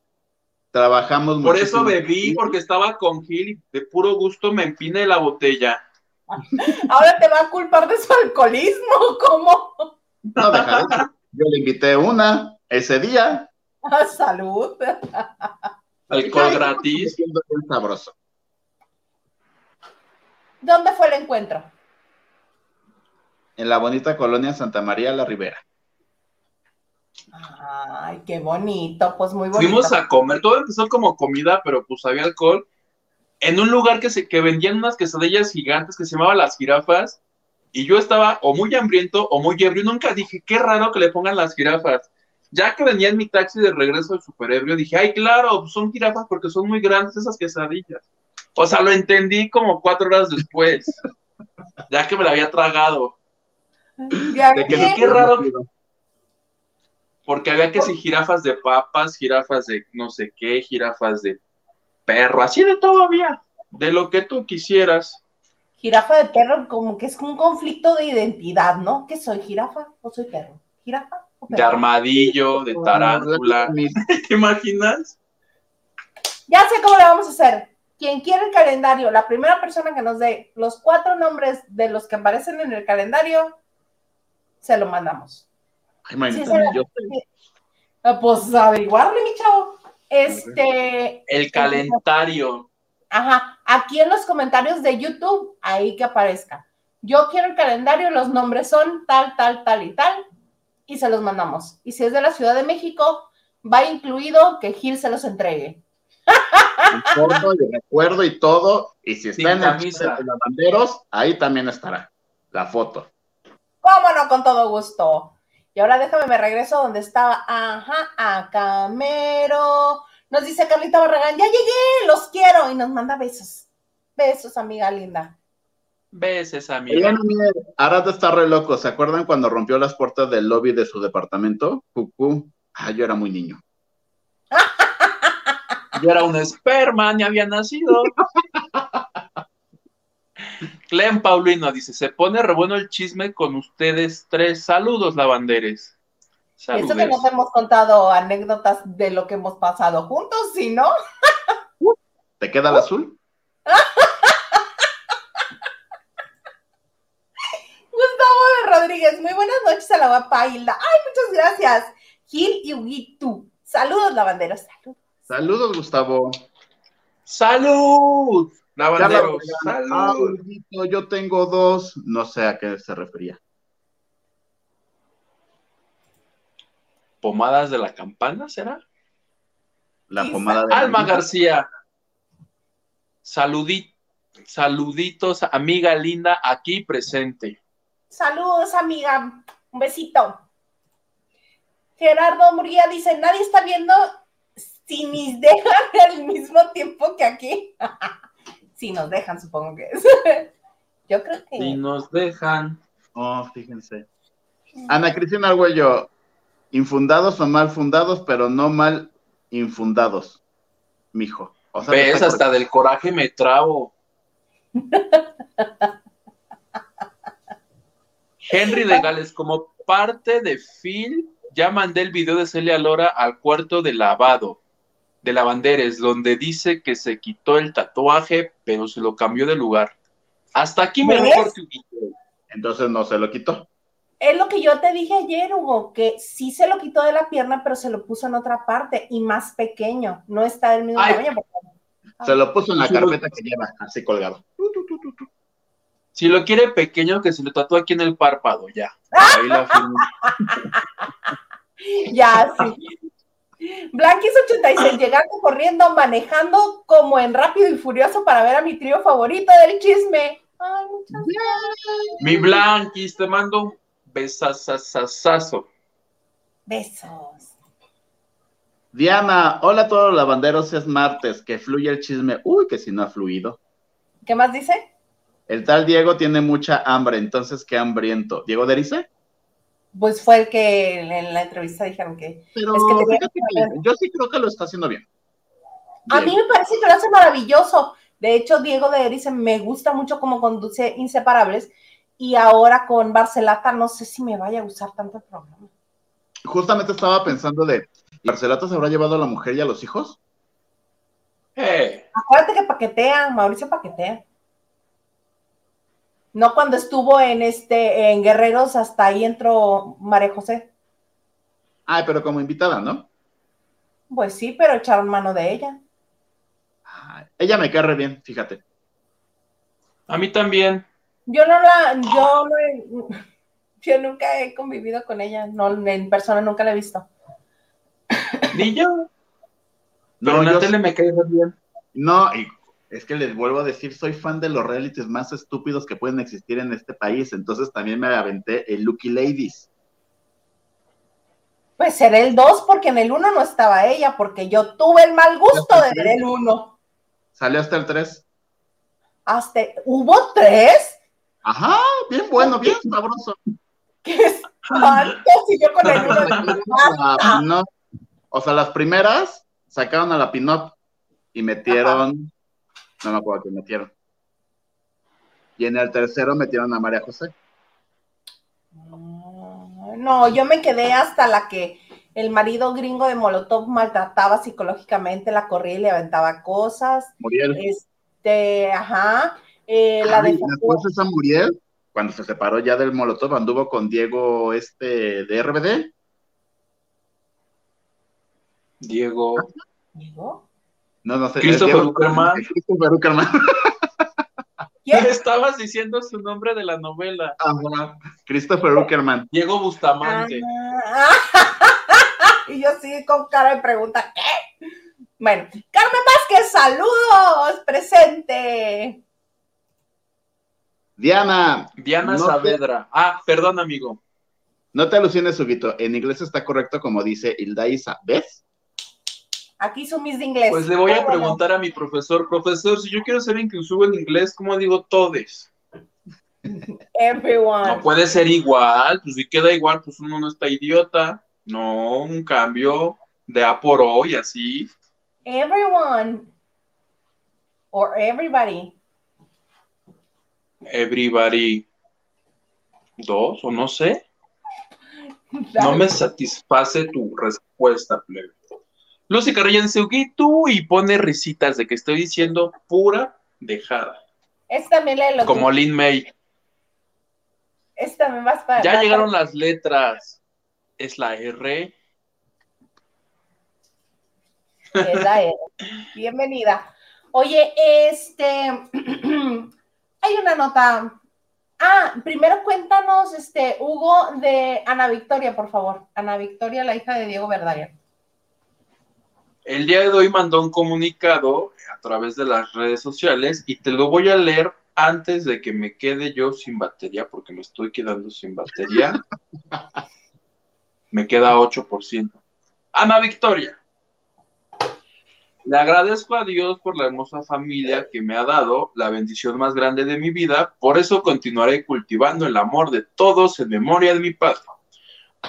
Trabajamos Por eso bebí, porque estaba con Gil y de puro gusto me empiné la botella. Ahora te va a culpar de su alcoholismo, ¿cómo? No, deja de eso. Yo le invité una ese día. Ah, Salud. Alcohol Ay, gratis. sabroso. ¿Dónde fue el encuentro? En la bonita colonia Santa María la Ribera. Ay, qué bonito, pues muy bonito. Fuimos a comer, todo empezó como comida, pero pues había alcohol. En un lugar que, se, que vendían unas quesadillas gigantes que se llamaban las jirafas. Y yo estaba o muy hambriento o muy ebrio. Nunca dije, qué raro que le pongan las jirafas. Ya que venía en mi taxi de regreso del super ebrio, dije, ay, claro, son jirafas porque son muy grandes esas quesadillas. O sea, lo entendí como cuatro horas después. ya que me la había tragado. Ya De que qué raro. Porque había que si jirafas de papas, jirafas de no sé qué, jirafas de perro, así de todo había, de lo que tú quisieras. Jirafa de perro, como que es un conflicto de identidad, ¿no? ¿Qué soy, jirafa o soy perro? ¿Jirafa o De perro? armadillo, de tarántula. ¿Te imaginas? Ya sé cómo le vamos a hacer. Quien quiere el calendario, la primera persona que nos dé los cuatro nombres de los que aparecen en el calendario, se lo mandamos. Ay, manita, Sí, sí. yo- Ah, Pues averiguarle, mi chavo. Este, El calendario. ajá, aquí en los comentarios de YouTube, ahí que aparezca. Yo quiero el calendario, los nombres son tal, tal, tal y tal, y se los mandamos. Y si es de la Ciudad de México, va incluido que Gil se los entregue. Foto y recuerdo y todo. Y si está en el de los banderos, ahí también estará la foto. ¿Cómo no? Con todo gusto. Y ahora déjame, me regreso donde estaba. Ajá, a Camero. Nos dice Carlita Barragán, ya llegué, los quiero. Y nos manda besos. Besos, amiga linda. Besos, amiga. Arad está re loco. ¿Se acuerdan cuando rompió las puertas del lobby de su departamento? Cucú. Ah, yo era muy niño. yo era un esperma, ni había nacido. Clem Paulino dice, se pone re bueno el chisme con ustedes tres. Saludos, lavanderes. Eso que nos hemos contado anécdotas de lo que hemos pasado juntos, ¿sí no? ¿Te queda el azul? Gustavo de Rodríguez, muy buenas noches a la guapa Hilda. Ay, muchas gracias. Gil y Huguito. Saludos, lavanderos. Saludos. Saludos, Gustavo. ¡Salud! Lavanderos, ah, yo tengo dos. No sé a qué se refería. ¿Pomadas de la campana será? La pomada de Alma García. saluditos, amiga linda, aquí presente. Saludos, amiga. Un besito. Gerardo Murguía dice, nadie está viendo si nos dejan al mismo tiempo que aquí. si nos dejan, supongo que es. Yo creo que... Si nos dejan. Oh, fíjense. Ana Cristina Arguello, infundados o mal fundados, pero no mal infundados, mijo. O sea, ¿Ves? Hasta del coraje me trabo. Henry de Gales, como parte de Phil, ya mandé el video de Celia Lora al cuarto de lavado de lavanderes, donde dice que se quitó el tatuaje, pero se lo cambió de lugar. Hasta aquí me mejor Entonces no se lo quitó. Es lo que yo te dije ayer, Hugo, que sí se lo quitó de la pierna, pero se lo puso en otra parte y más pequeño. No está del mismo tamaño. Se lo puso en la carpeta que lleva, así colgado. Si lo quiere pequeño, que se lo tatúe aquí en el párpado, ya. Ahí la ya, sí. Blanquis86, llegando corriendo, manejando como en rápido y furioso para ver a mi trío favorito del chisme. Ay, muchas gracias. Mi Blanquis, te mando besasasasazo. Besos. Diana, hola a todos los lavanderos, es martes, que fluye el chisme. Uy, que si no ha fluido. ¿Qué más dice? El tal Diego tiene mucha hambre, entonces qué hambriento. ¿Diego Derice? Pues fue el que en la entrevista dijeron que. Pero yo sí creo que lo está haciendo bien. A mí me parece que lo hace maravilloso. De hecho, Diego Derice me gusta mucho cómo conduce Inseparables y ahora con Barcelata no sé si me vaya a gustar tanto el programa. Justamente estaba pensando de, ¿Barcelata se habrá llevado a la mujer y a los hijos? Eh. Acuérdate que paquetea, Mauricio paquetea. No cuando estuvo en este, en Guerreros, hasta ahí entró María José. Ay, pero como invitada, ¿no? Pues sí, pero echaron mano de ella. ella me cae bien, fíjate. A mí también. Yo no la, yo no yo nunca he convivido con ella, no, en persona nunca la he visto. Ni yo. Pero no, en me cae bien. No, y es que les vuelvo a decir, soy fan de los realities más estúpidos que pueden existir en este país, entonces también me aventé el Lucky Ladies. Pues será el 2 porque en el 1 no estaba ella, porque yo tuve el mal gusto de ver el 1. ¿Salió hasta el 3? Hasta, ¿Hubo 3? Ajá, bien bueno, bien sabroso. ¿Qué es? si yo con el 1 O sea, las primeras sacaron a la Pinot y metieron no me acuerdo quién metieron. Y en el tercero metieron a María José. No, yo me quedé hasta la que el marido gringo de Molotov maltrataba psicológicamente, la corría y le aventaba cosas. Muriel. Este, ajá. Eh, la de después esa Muriel, cuando se separó ya del Molotov, anduvo con Diego este de RBD. Diego. ¿Diego? No, no sé. Christopher Uckerman. Christopher Uckerman. ¿Quién? Estabas diciendo su nombre de la novela. Ajá. Christopher Uckerman. Diego Bustamante. Ah. y yo sí con cara de pregunta, ¿qué? Bueno, Carmen Vázquez, saludos, presente. Diana, Diana No te- Saavedra. Ah, perdón, amigo. no te alucines, Huguito. En inglés está correcto como dice Hilda Isa. ¿Ves? Aquí son mis de inglés. Pues le voy a bueno, preguntar a mi profesor, profesor, si yo quiero ser inclusivo en inglés, ¿cómo digo todes? Everyone. No puede ser igual, pues si queda igual, pues uno no está idiota. No, un cambio de A por O y así. Everyone. Or everybody. Everybody. Dos, o no sé. No me satisface tu respuesta, plebe. Lucy Carrillo dice "Huguito", y pone risitas de que estoy diciendo pura dejada. Es también la de los. Como Lin May. Es también más para. Ya llegaron las letras. Es la R. es la R. Bienvenida. Oye, este. hay una nota. Ah, primero cuéntanos, este, Hugo, de Ana Victoria, por favor. Ana Victoria, la hija de Diego Verdaguer. El día de hoy mandó un comunicado a través de las redes sociales y te lo voy a leer antes de que me quede yo sin batería, porque me estoy quedando sin batería. me queda 8%. Ana Victoria. Le agradezco a Dios por la hermosa familia que me ha dado, la bendición más grande de mi vida. Por eso continuaré cultivando el amor de todos en memoria de mi padre.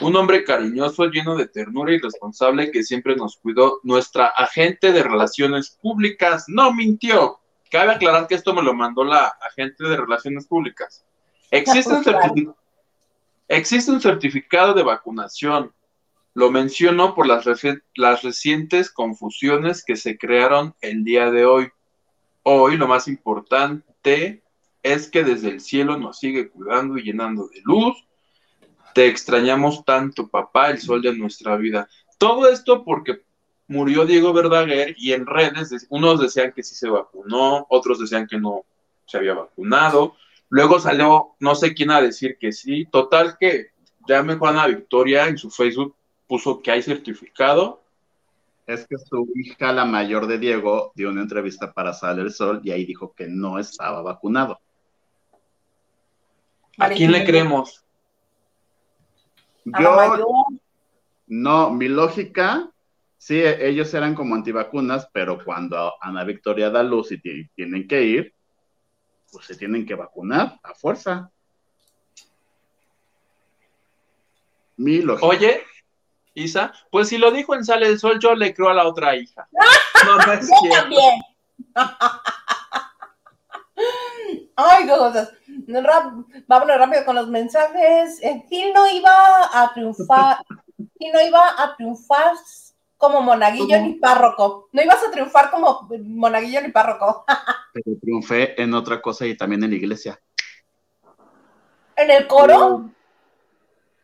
Un hombre cariñoso, lleno de ternura y responsable que siempre nos cuidó. Nuestra agente de relaciones públicas no mintió. Cabe aclarar que esto me lo mandó la agente de relaciones públicas. Existe un, existe un certificado de vacunación. Lo menciono por las, reci- las recientes confusiones que se crearon el día de hoy. Hoy lo más importante es que desde el cielo nos sigue cuidando y llenando de luz. Te extrañamos tanto, papá, el sol de nuestra vida. Todo esto porque murió Diego Verdaguer y en redes de- unos decían que sí se vacunó, otros decían que no se había vacunado. Luego salió no sé quién a decir que sí. Total que ya me Juana Victoria en su Facebook puso que hay certificado. Es que su hija, la mayor de Diego, dio una entrevista para Sale el Sol y ahí dijo que no estaba vacunado. ¿A quién le creemos? Yo, no, mi lógica, sí, ellos eran como antivacunas, pero cuando Ana Victoria da luz y ti- tienen que ir, pues se tienen que vacunar a fuerza. Mi lógica. Oye, Isa, pues si lo dijo en Sale el Sol, yo le creo a la otra hija. No, no es Yo cierto. también. Ay, qué cosas. Vámonos rápido con los mensajes. Eh, Gil no iba a triunfar. Gil no iba a triunfar como monaguillo ¿Cómo? ni párroco. No ibas a triunfar como monaguillo ni párroco. Pero triunfé en otra cosa y también en la iglesia. ¿En el coro?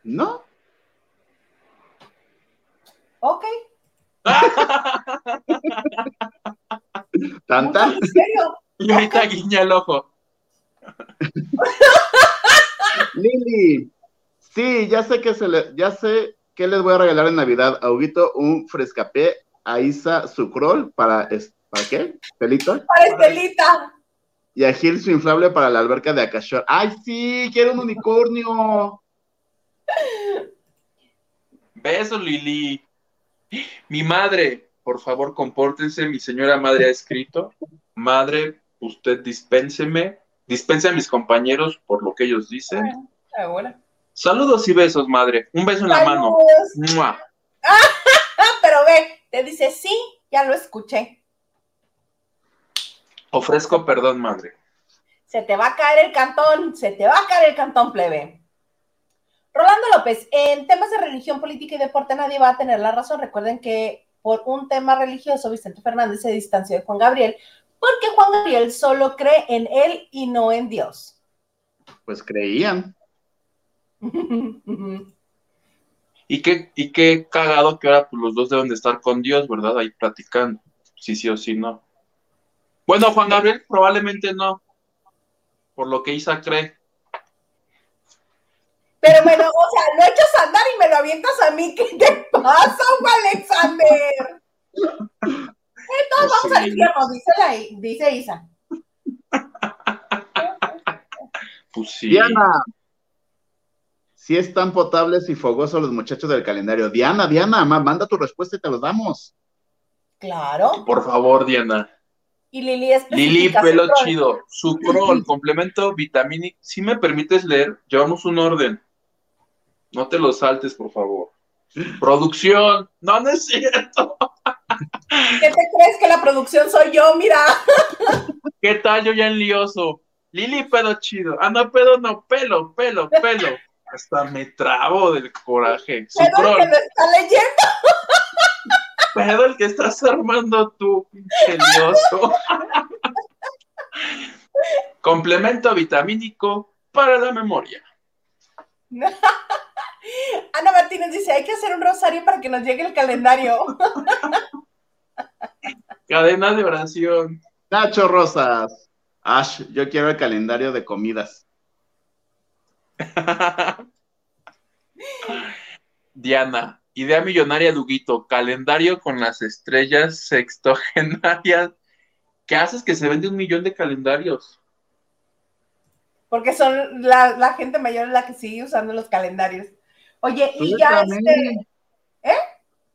¿No? Ok. ¿Tanta? ¿En serio? Y ahorita guiña el ojo. Lili, sí, ya sé que se le, ya sé que les voy a regalar en Navidad a Huguito un frescapé a Isa Sucrol para, es- ¿para qué? ¿Pelito? Para Estelita. Y a Gil su inflable para la alberca de Acashore. ¡Ay, sí! ¡Quiero un unicornio! Besos, Lili. Mi madre, por favor, compórtense. Mi señora madre ha escrito. Madre, usted dispénseme. Dispense a mis compañeros por lo que ellos dicen. Saludos y besos, madre. Un beso en la mano. Pero ve, te dice sí, ya lo escuché. Ofrezco perdón, madre. Se te va a caer el cantón, se te va a caer el cantón plebe. Rolando López, en temas de religión, política y deporte nadie va a tener la razón. Recuerden que por un tema religioso Vicente Fernández se distanció de Juan Gabriel porque Juan Gabriel solo cree en él y no en Dios. Pues creían. Y qué, y qué cagado que ahora pues, los dos deben de estar con Dios, ¿verdad? Ahí platicando. sí, sí o sí no. Bueno, Juan Gabriel probablemente no, por lo que Isa cree. Pero bueno, o sea, lo echas a andar y me lo avientas a mí. ¿Qué te pasa, Alexander? Entonces vamos al infierno, dice, la, dice Isa. Pues sí. Diana. Si están potables y fogosos los muchachos del calendario. Diana, Diana, manda tu respuesta y te los damos. Claro. Por favor, Diana. Y Lili es Lili, pelo chido. Sucrol, complemento vitamínico. Si me permites leer, llevamos un orden. No te lo saltes, por favor. Producción. No, no es cierto. ¿Qué te crees que la producción soy yo? Mira. ¿Qué tal yo ya en lioso? Lili, pedo chido. Ah, no, pedo no, pelo, pelo, pelo. Hasta me trabo del coraje. Pedo el que me está leyendo. Pedo el que estás armando tú, pinche lioso. Complemento vitamínico para la memoria. Ana Martínez dice, hay que hacer un rosario para que nos llegue el calendario. Cadena de oración. Nacho Rosas. Ash, yo quiero el calendario de comidas. Diana, idea millonaria Duguito, calendario con las estrellas sextogenarias. ¿Qué haces que se vende un millón de calendarios? Porque son la, la gente mayor la que sigue usando los calendarios. Oye, y ya este. ¿Eh?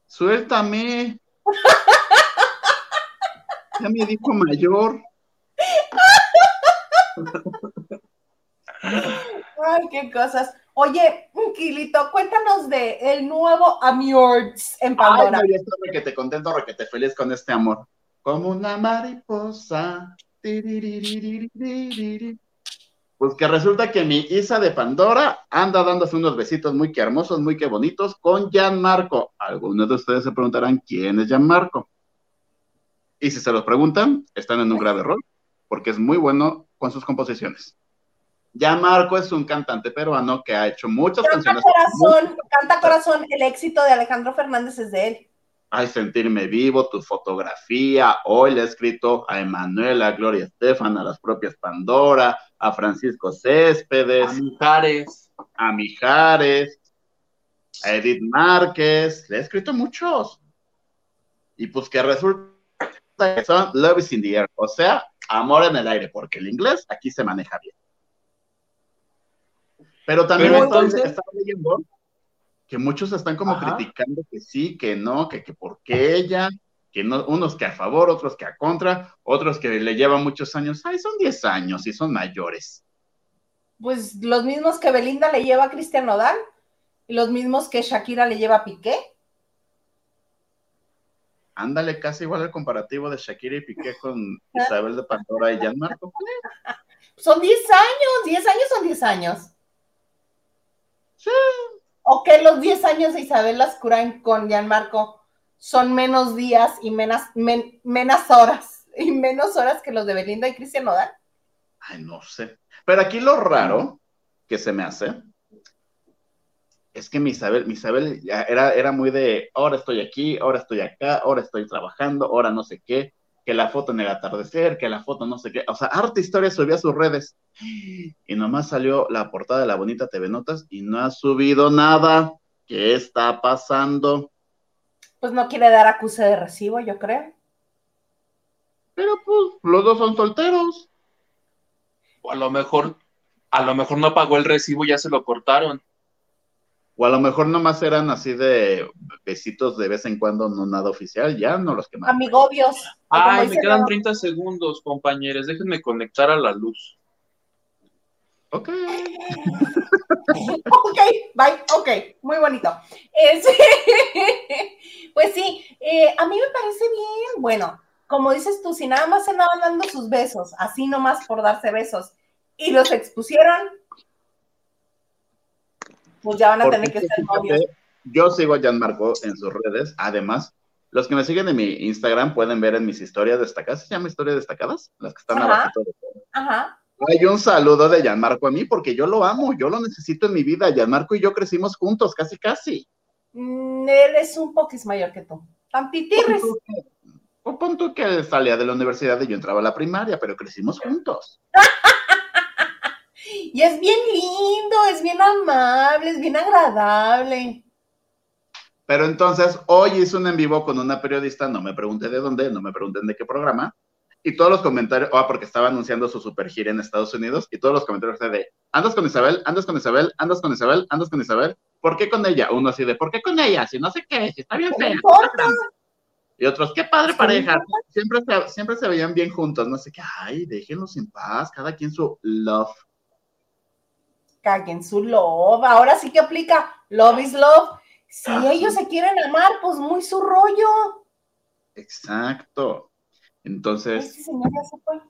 Suéltame. ya me dijo mayor. Ay, qué cosas. Oye, Kilito, cuéntanos de el nuevo Amiords en Pandora. Ay, yo estoy que te contento, que te feliz con este amor. Como una mariposa. Pues que resulta que mi Isa de Pandora anda dándose unos besitos muy que hermosos, muy que bonitos con Gianmarco. Algunos de ustedes se preguntarán quién es Gianmarco. Y si se los preguntan, están en un grave error, porque es muy bueno con sus composiciones. Gianmarco es un cantante peruano que ha hecho muchas canta canciones. Corazón, canta corazón, el éxito de Alejandro Fernández es de él. Ay, sentirme vivo, tu fotografía. Hoy le he escrito a Emanuela, a Gloria Estefan, a las propias Pandora, a Francisco Céspedes, a Mijares, a Mijares, a Edith Márquez. Le he escrito muchos. Y pues que resulta que son Love is in the air, o sea, amor en el aire, porque el inglés aquí se maneja bien. Pero también Pero entonces entonces- estaba leyendo que muchos están como Ajá. criticando que sí, que no, que, que por qué ella, que no, unos que a favor, otros que a contra, otros que le llevan muchos años. Ay, son 10 años y son mayores. Pues los mismos que Belinda le lleva a Cristian Nodal y los mismos que Shakira le lleva a Piqué. Ándale casi igual el comparativo de Shakira y Piqué con Isabel de Pandora y Gianmarco. Son 10 años, 10 años son 10 años. Sí. O que los 10 años de Isabel Lascurain con Gianmarco son menos días y menos, men- menos horas, y menos horas que los de Belinda y Cristian Nodal. Ay, no sé. Pero aquí lo raro que se me hace es que mi Isabel, mi Isabel ya era, era muy de ahora estoy aquí, ahora estoy acá, ahora estoy trabajando, ahora no sé qué, que la foto en el atardecer, que la foto no sé qué. O sea, harta historia subía a sus redes. Y nomás salió la portada de la bonita TV Notas y no ha subido nada. ¿Qué está pasando? Pues no quiere dar acuse de recibo, yo creo. Pero pues los dos son solteros. O a lo mejor, a lo mejor no pagó el recibo y ya se lo cortaron. O a lo mejor nomás eran así de besitos de vez en cuando, no nada oficial, ya no los quemaron. Amigobios. o como Ay, me quedan Leo, 30 segundos, compañeros. Déjenme conectar a la luz. Ok. Ok, bye, ok, muy bonito. Es- pues sí, eh, a mí me parece bien. Bueno, como dices tú, si nada más se andaban dando sus besos, así nomás por darse besos, y los expusieron, pues ya van a Porque tener que ser novios. Yo sigo a Gianmarco en sus redes. Además, los que me siguen en mi Instagram pueden ver en mis historias destacadas. ¿Se llama historias destacadas? Las que están Ajá. abajito de todo. Ajá. Hay un saludo de Gianmarco a mí porque yo lo amo, yo lo necesito en mi vida. Gianmarco y yo crecimos juntos, casi, casi. Mm, Él es un poquis mayor que tú. Tantitirris. O pon tú que él salía de la universidad y yo entraba a la primaria, pero crecimos juntos. Y es bien lindo, es bien amable, es bien agradable. Pero entonces, hoy hice un en vivo con una periodista, no me pregunté de dónde, no me pregunten de qué programa, y todos los comentarios, ah, porque estaba anunciando su super gira en Estados Unidos, y todos los comentarios de, andas con Isabel, andas con Isabel, andas con Isabel, andas con Isabel, ¿por qué con ella? Uno así de, ¿por qué con ella? Si no sé qué, si está bien No fea. importa. Y otros, qué padre pareja. Siempre se, siempre se veían bien juntos, no sé qué, ay, déjenlos en paz, cada quien su love. Caguen su love. Ahora sí que aplica love is love. Si ellos se quieren amar, pues muy su rollo. Exacto. Entonces, Este señor ya se fue.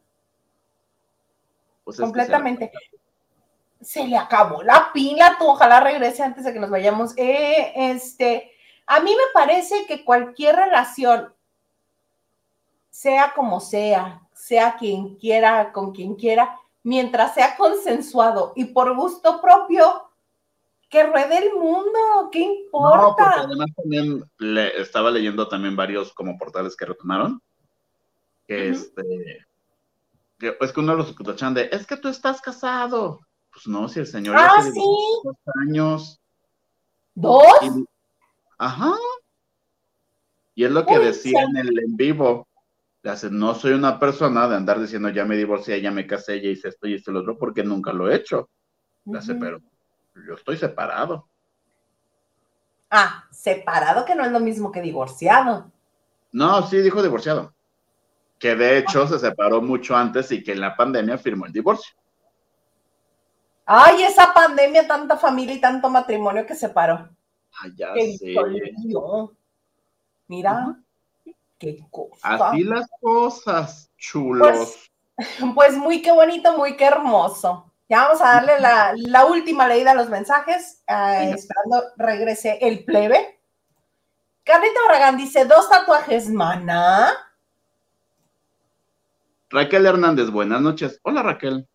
pues es que completamente. Se le acabó la pila, tú ojalá regrese antes de que nos vayamos. Eh, este, a mí me parece que cualquier relación, sea como sea, sea quien quiera, con quien quiera, mientras sea consensuado y por gusto propio, que ruede el mundo, ¿qué No, porque importa? además también le- estaba leyendo también varios como portales que retomaron. Que este. Que, es que uno los escuchan de, es que tú estás casado. Pues no, si el señor Ah, ya sí. dos años. ¿Dos? Y- ajá. Y es lo que Uy, decía sí. en el en vivo. Le hace, no soy una persona de andar diciendo ya me divorcié, ya me casé, ya hice esto y esto y lo otro, porque nunca lo he hecho. Ujú. pero yo estoy separado. Ah, separado que no es lo mismo que divorciado. No, sí, dijo divorciado. Que de hecho se separó mucho antes y que en la pandemia firmó el divorcio. Ay, esa pandemia, tanta familia y tanto matrimonio que separó. Ay, ya Qué sé. Mira, qué cosa. Así las cosas, chulos. Pues, pues muy qué bonito, muy qué hermoso. Ya vamos a darle la, la última leída a los mensajes, ah, Venga. esperando regrese el plebe. Carlita Barragán dice, dos tatuajes, mana. Raquel Hernández, buenas noches. Hola Raquel.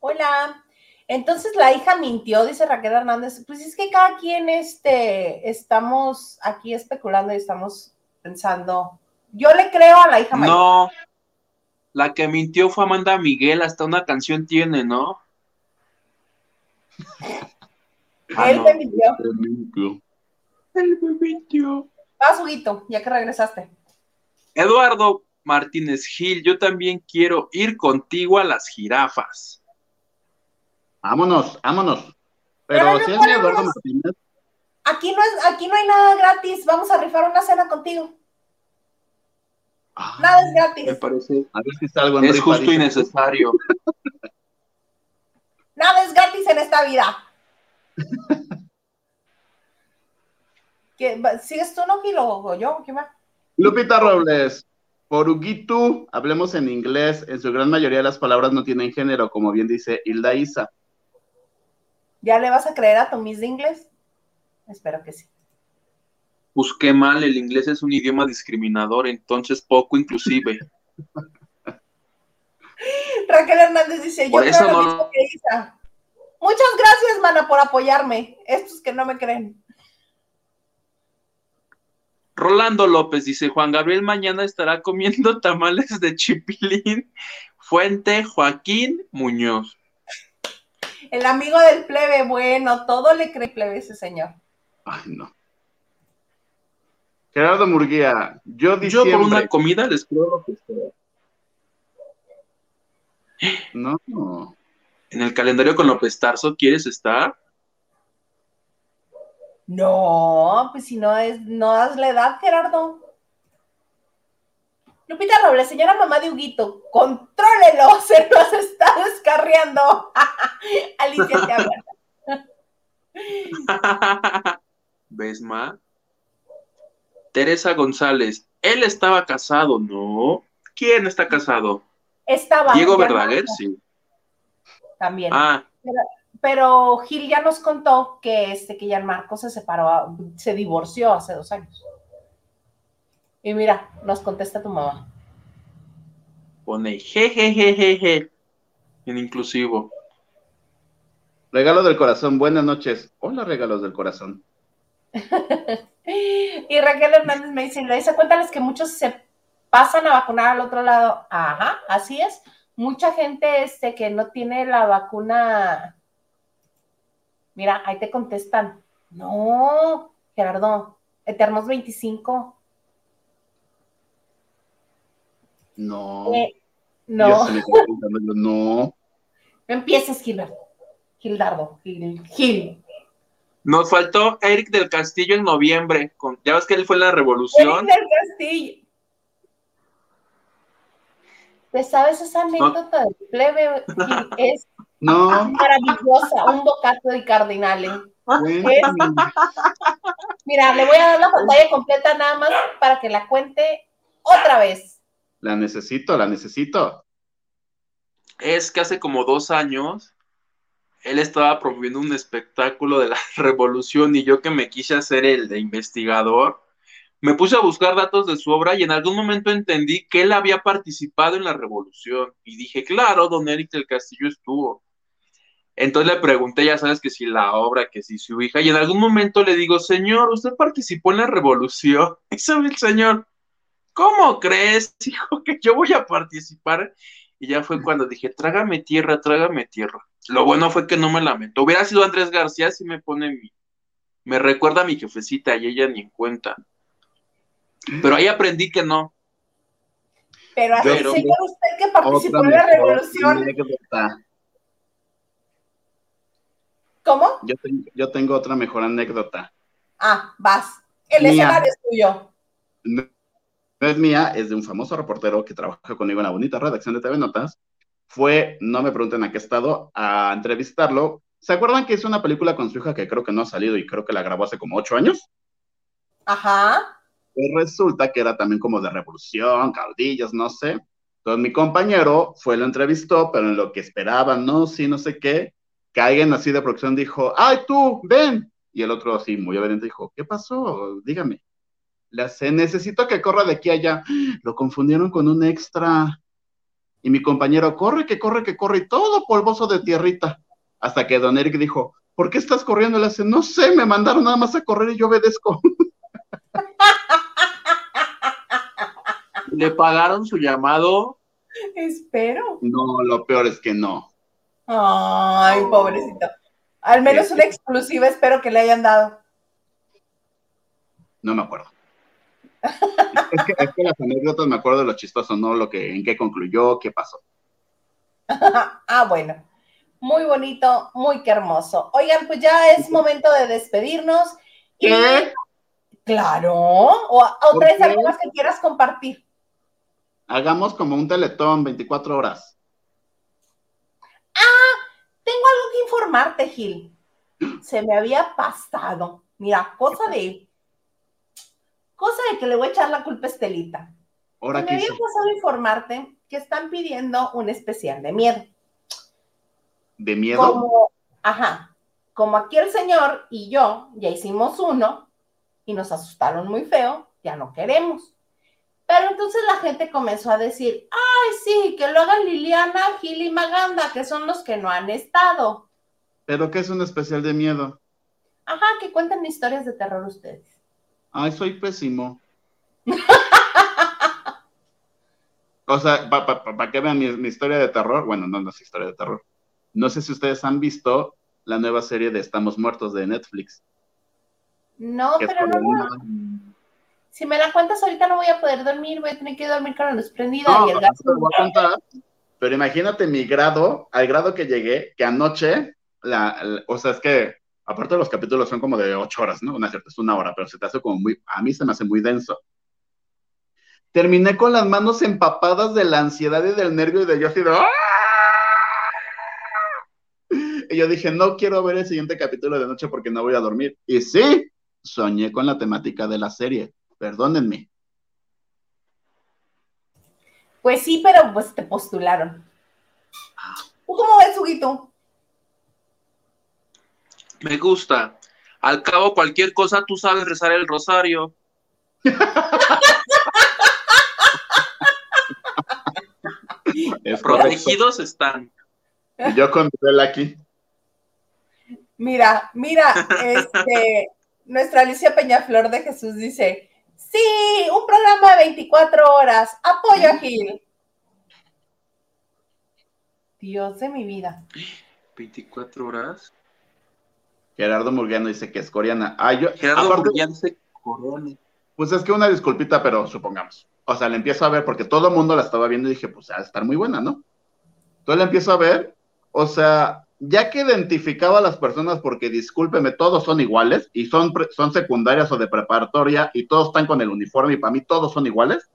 Hola. Entonces la hija mintió, dice Raquel Hernández. Pues es que cada quien este, estamos aquí especulando y estamos pensando. Yo le creo a la hija mayor. No, la que mintió fue Amanda Miguel, hasta una canción tiene, ¿no? Ah, Él no. me mintió. Él me mintió. Vas, Huguito, ya que regresaste. Eduardo Martínez Gil, yo también quiero ir contigo a las jirafas. Vámonos, vámonos. Pero Pero no si es mi. Eduardo Martínez, Aquí no, es, aquí no hay nada gratis. Vamos a rifar una cena contigo. ah, Nada es Me gratis. parece. a ver si salgo en Es justo y necesario. Nada es gratis en esta vida. ¿Qué, ¿Sigues tú, no, Gil, o yo? ¿Quién va? Lupita Robles, por Huguito, hablemos en inglés. En su gran mayoría las palabras no tienen género, como bien dice Hilda Isa. ¿Ya le vas a creer a tu Miss de inglés? Espero que sí. Busqué mal, el inglés es un idioma discriminador, entonces poco inclusive. Raquel Hernández dice, yo creo lo mismo que Isa. Muchas gracias, mana, por apoyarme. Estos que no me creen. Rolando López dice, Juan Gabriel mañana estará comiendo tamales de chipilín. Fuente Joaquín Muñoz. El amigo del plebe, bueno, todo le cree plebe ese señor. Ay, no. Gerardo Murguía, yo Yo diciembre. por una comida les creo lo que sea. No, no. En el calendario con López Tarso, ¿quieres estar? No, pues si no es, no das la edad, Gerardo. Lupita Robles, señora mamá de Huguito, contrólelo, se nos está descarriando. Alicia te habla. ¿Ves, Ma? Teresa González, él estaba casado, ¿no? ¿Quién está casado? Estaba. Diego Verdaguer, sí. También. Ah, Pero Gil ya nos contó que este que Marco se separó, se divorció hace dos años. Y mira, nos contesta tu mamá. pone jejejejeje en inclusivo. Regalo del corazón, buenas noches. Hola, regalos del corazón. Y Raquel Hernández me dice, dice, cuéntales que muchos se pasan a vacunar al otro lado. Ajá, así es. Mucha gente este, que no tiene la vacuna. Mira, ahí te contestan. No, Gerardo, Eternos 25. No. Eh, no. no. No empieces, Gilberto. Gildardo. Gil. Gil. Nos faltó Eric del Castillo en noviembre. Con, ya ves que él fue en la revolución. Eric del Castillo. ¿Te sabes esa anécdota del plebe? Es no. maravillosa, un bocato de cardinales. Mira, le voy a dar la pantalla completa nada más para que la cuente otra vez. La necesito, la necesito. Es que hace como dos años él estaba promoviendo un espectáculo de la revolución y yo que me quise hacer el de investigador, me puse a buscar datos de su obra y en algún momento entendí que él había participado en la revolución y dije, claro, don Eric del Castillo estuvo. Entonces le pregunté, ya sabes, que si la obra, que si su hija, y en algún momento le digo, señor, usted participó en la revolución. Y sabe el señor, ¿cómo crees, hijo, que yo voy a participar? Y ya fue cuando dije, trágame tierra, trágame tierra. Lo bueno fue que no me lamento. Hubiera sido Andrés García si me pone mi, me recuerda a mi jefecita y ella ni en cuenta. Pero ahí aprendí que no. Pero así, señor, usted que participó en la revolución. ¿Cómo? Yo tengo, yo tengo, otra mejor anécdota. Ah, vas. El escenario es tuyo. No, no es mía, es de un famoso reportero que trabaja conmigo en la bonita redacción de TV Notas fue, no me pregunten a qué estado, a entrevistarlo. ¿Se acuerdan que hizo una película con su hija que creo que no ha salido y creo que la grabó hace como ocho años? Ajá. Pues resulta que era también como de revolución, caudillos, no sé. Entonces mi compañero fue, lo entrevistó, pero en lo que esperaban, no, sí, no sé qué, que alguien así de producción dijo, ay, tú, ven. Y el otro así, muy obediente, dijo, ¿qué pasó? Dígame. Le hace, necesito que corra de aquí a allá. Lo confundieron con un extra. Y mi compañero, corre, que corre, que corre, y todo polvoso de tierrita. Hasta que don Eric dijo, ¿por qué estás corriendo? Le hace, no sé, me mandaron nada más a correr y yo obedezco. ¿Le pagaron su llamado? Espero. No, lo peor es que no. Ay, pobrecito. Al menos una exclusiva espero que le hayan dado. No me acuerdo es, que, es, que, las anécdotas me acuerdo de lo chistoso, no lo que, en qué concluyó, qué pasó. ah, bueno. Muy bonito, muy que hermoso. Oigan, pues ya es momento de despedirnos. ¿Qué? claro. O, o traes algo más que quieras compartir. Hagamos como un teletón, 24 horas. Ah, tengo algo que informarte, Gil. Se me había pasado. Mira, cosa de Cosa de que le voy a echar la culpa a Estelita. Ahora me había pasado informarte que están pidiendo un especial de miedo. ¿De miedo? Como, ajá, como aquí el señor y yo ya hicimos uno y nos asustaron muy feo, ya no queremos. Pero entonces la gente comenzó a decir, ay, sí, que lo hagan Liliana, Gil y Maganda, que son los que no han estado. ¿Pero qué es un especial de miedo? Ajá, que cuenten historias de terror ustedes. Ay, soy pésimo. o sea, para que vean mi, historia de terror, bueno, no, no es historia de terror. No sé si ustedes han visto la nueva serie de Estamos Muertos de Netflix. No, pero no. Si me la cuentas ahorita no voy a poder dormir, voy a tener que dormir con la luz prendida y el gas. pero imagínate mi grado, al grado que llegué, que anoche, la, o sea, es que aparte los capítulos son como de ocho horas, ¿no? Una cierta, es una hora, pero se te hace como muy, a mí se me hace muy denso. Terminé con las manos empapadas de la ansiedad y del nervio y de yo así de... ¡Ah! Y yo dije, no quiero ver el siguiente capítulo de noche porque no voy a dormir. Y sí, soñé con la temática de la serie. Perdónenme. Pues sí, pero pues te postularon. ¿Cómo ves, Huguito? Me gusta. Al cabo, cualquier cosa, tú sabes rezar el rosario. Protegidos están. Y yo con el aquí. Mira, mira, este, Nuestra Alicia Peñaflor de Jesús dice, sí, un programa de 24 horas, apoyo a Gil. Dios de mi vida. 24 horas. Gerardo Murguiano dice que es coreana. Ah, yo, Gerardo aparte- Murguiano dice corona. Pues es que una disculpita, pero supongamos. O sea, la empiezo a ver porque todo el mundo la estaba viendo y dije, pues va a estar muy buena, ¿no? Entonces la empiezo a ver. O sea, ya que identificaba a las personas porque, discúlpeme, todos son iguales y son, pre- son secundarias o de preparatoria y todos están con el uniforme y para mí todos son iguales.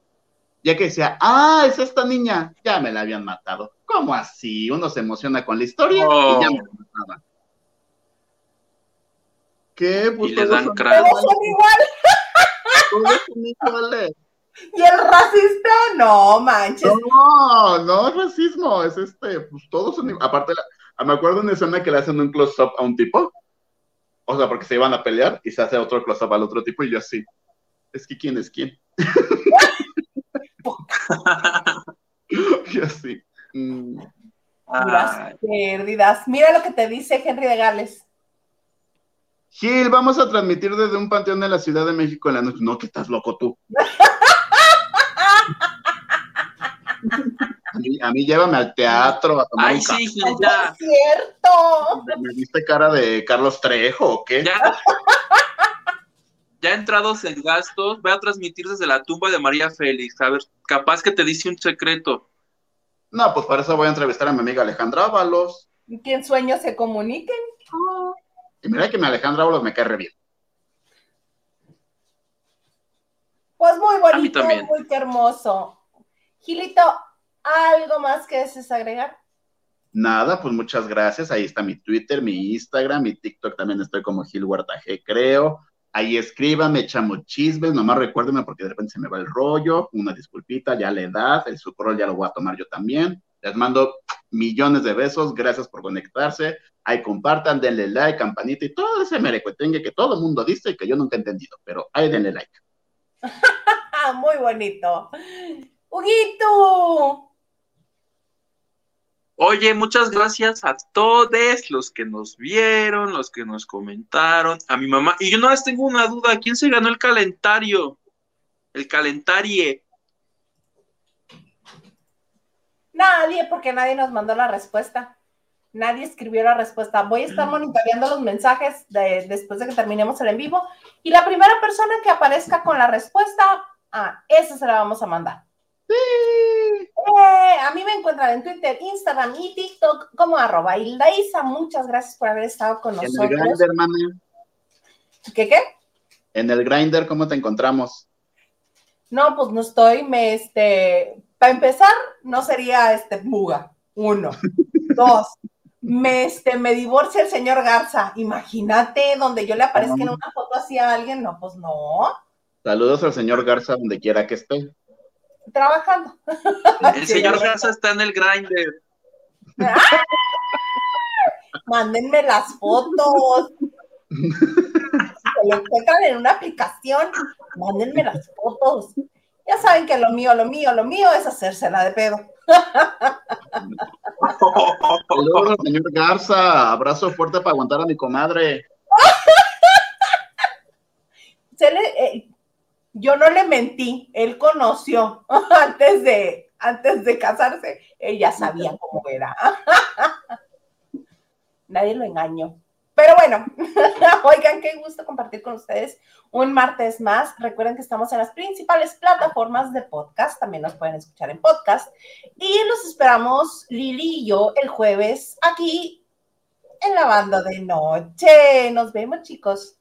Ya que decía, ah, es esta niña, ya me la habían matado. ¿Cómo así? Uno se emociona con la historia Oh. y ya me la mataban. ¿Qué? Pues Y le todos dan son cráneo. Todos son igual. todos son iguales. Y el racista, no manches. No, no es racismo, es este, pues todos son, aparte, la- me acuerdo de una escena que le hacen un close-up a un tipo, o sea, porque se iban a pelear y se hace otro close-up al otro tipo y yo así, es que quién es quién. yo así. mm, Puras Ay, pérdidas. Mira lo que te dice Henry de Gales. Gil, vamos a transmitir desde un panteón de la Ciudad de México en la noche. No, que estás loco tú. A mí, a mí llévame al teatro a tomar Ay, un café. sí, ya. es cierto. ¿Me viste cara de Carlos Trejo o qué? Ya. Ya entrados en gastos, voy a transmitir desde la tumba de María Félix. A ver, capaz que te dice un secreto. No, pues para eso voy a entrevistar a mi amiga Alejandra Ábalos. Que en sueños se comuniquen. Y mira que mi Alejandra Ábalos me cae re bien. Pues muy bonito, muy hermoso. Gilito, ¿algo más que desees agregar? Nada, pues muchas gracias. Ahí está mi Twitter, mi Instagram, mi TikTok también estoy como Gil Huerta G, creo. Ahí escríbanme, echamos chismes, nomás recuérdenme porque de repente se me va el rollo, una disculpita, ya la edad, el sucrol ya lo voy a tomar yo también. Les mando millones de besos, gracias por conectarse. Ahí compartan, denle like, campanita y todo ese merecuetengue que todo el mundo dice y que yo nunca he entendido, pero ahí denle like. Muy bonito. Huguito. Oye, muchas gracias a todos los que nos vieron, los que nos comentaron, a mi mamá. Y yo no más tengo una duda, ¿quién se ganó el calentario? El calentarie. Nadie, porque nadie nos mandó la respuesta. Nadie escribió la respuesta. Voy a estar monitoreando los mensajes de- después de que terminemos el en vivo. Y la primera persona que aparezca con la respuesta, ah, esa se la vamos a mandar. Eh, a mí me encuentran en Twitter, Instagram y TikTok como arroba Hilda Isa. Muchas gracias por haber estado con En el nosotros. grinder, hermana. ¿Qué qué? En el grinder, ¿cómo te encontramos? No, pues no estoy, me, este, para empezar, no sería, este, muga, uno. Dos, me, este, me divorcia el señor Garza, imagínate, donde yo le aparezca en una foto así a alguien, no, pues no, Saludos al señor Garza donde quiera que esté. Trabajando. El señor Garza está en el grinder. Mándenme las fotos. Si lo encuentran en una aplicación, mándenme las fotos. Ya saben que lo mío, lo mío, lo mío es hacérsela de pedo. Saludos al señor Garza. Abrazo fuerte para aguantar a mi comadre. Se le- eh, yo no le mentí, él conoció antes de, antes de casarse, ella sabía cómo era. Nadie lo engañó. Pero bueno, oigan, qué gusto compartir con ustedes un martes más. Recuerden que estamos en las principales plataformas de podcast, también nos pueden escuchar en podcast. Y los esperamos, Lili y yo, el jueves aquí en la banda de noche. Nos vemos, chicos.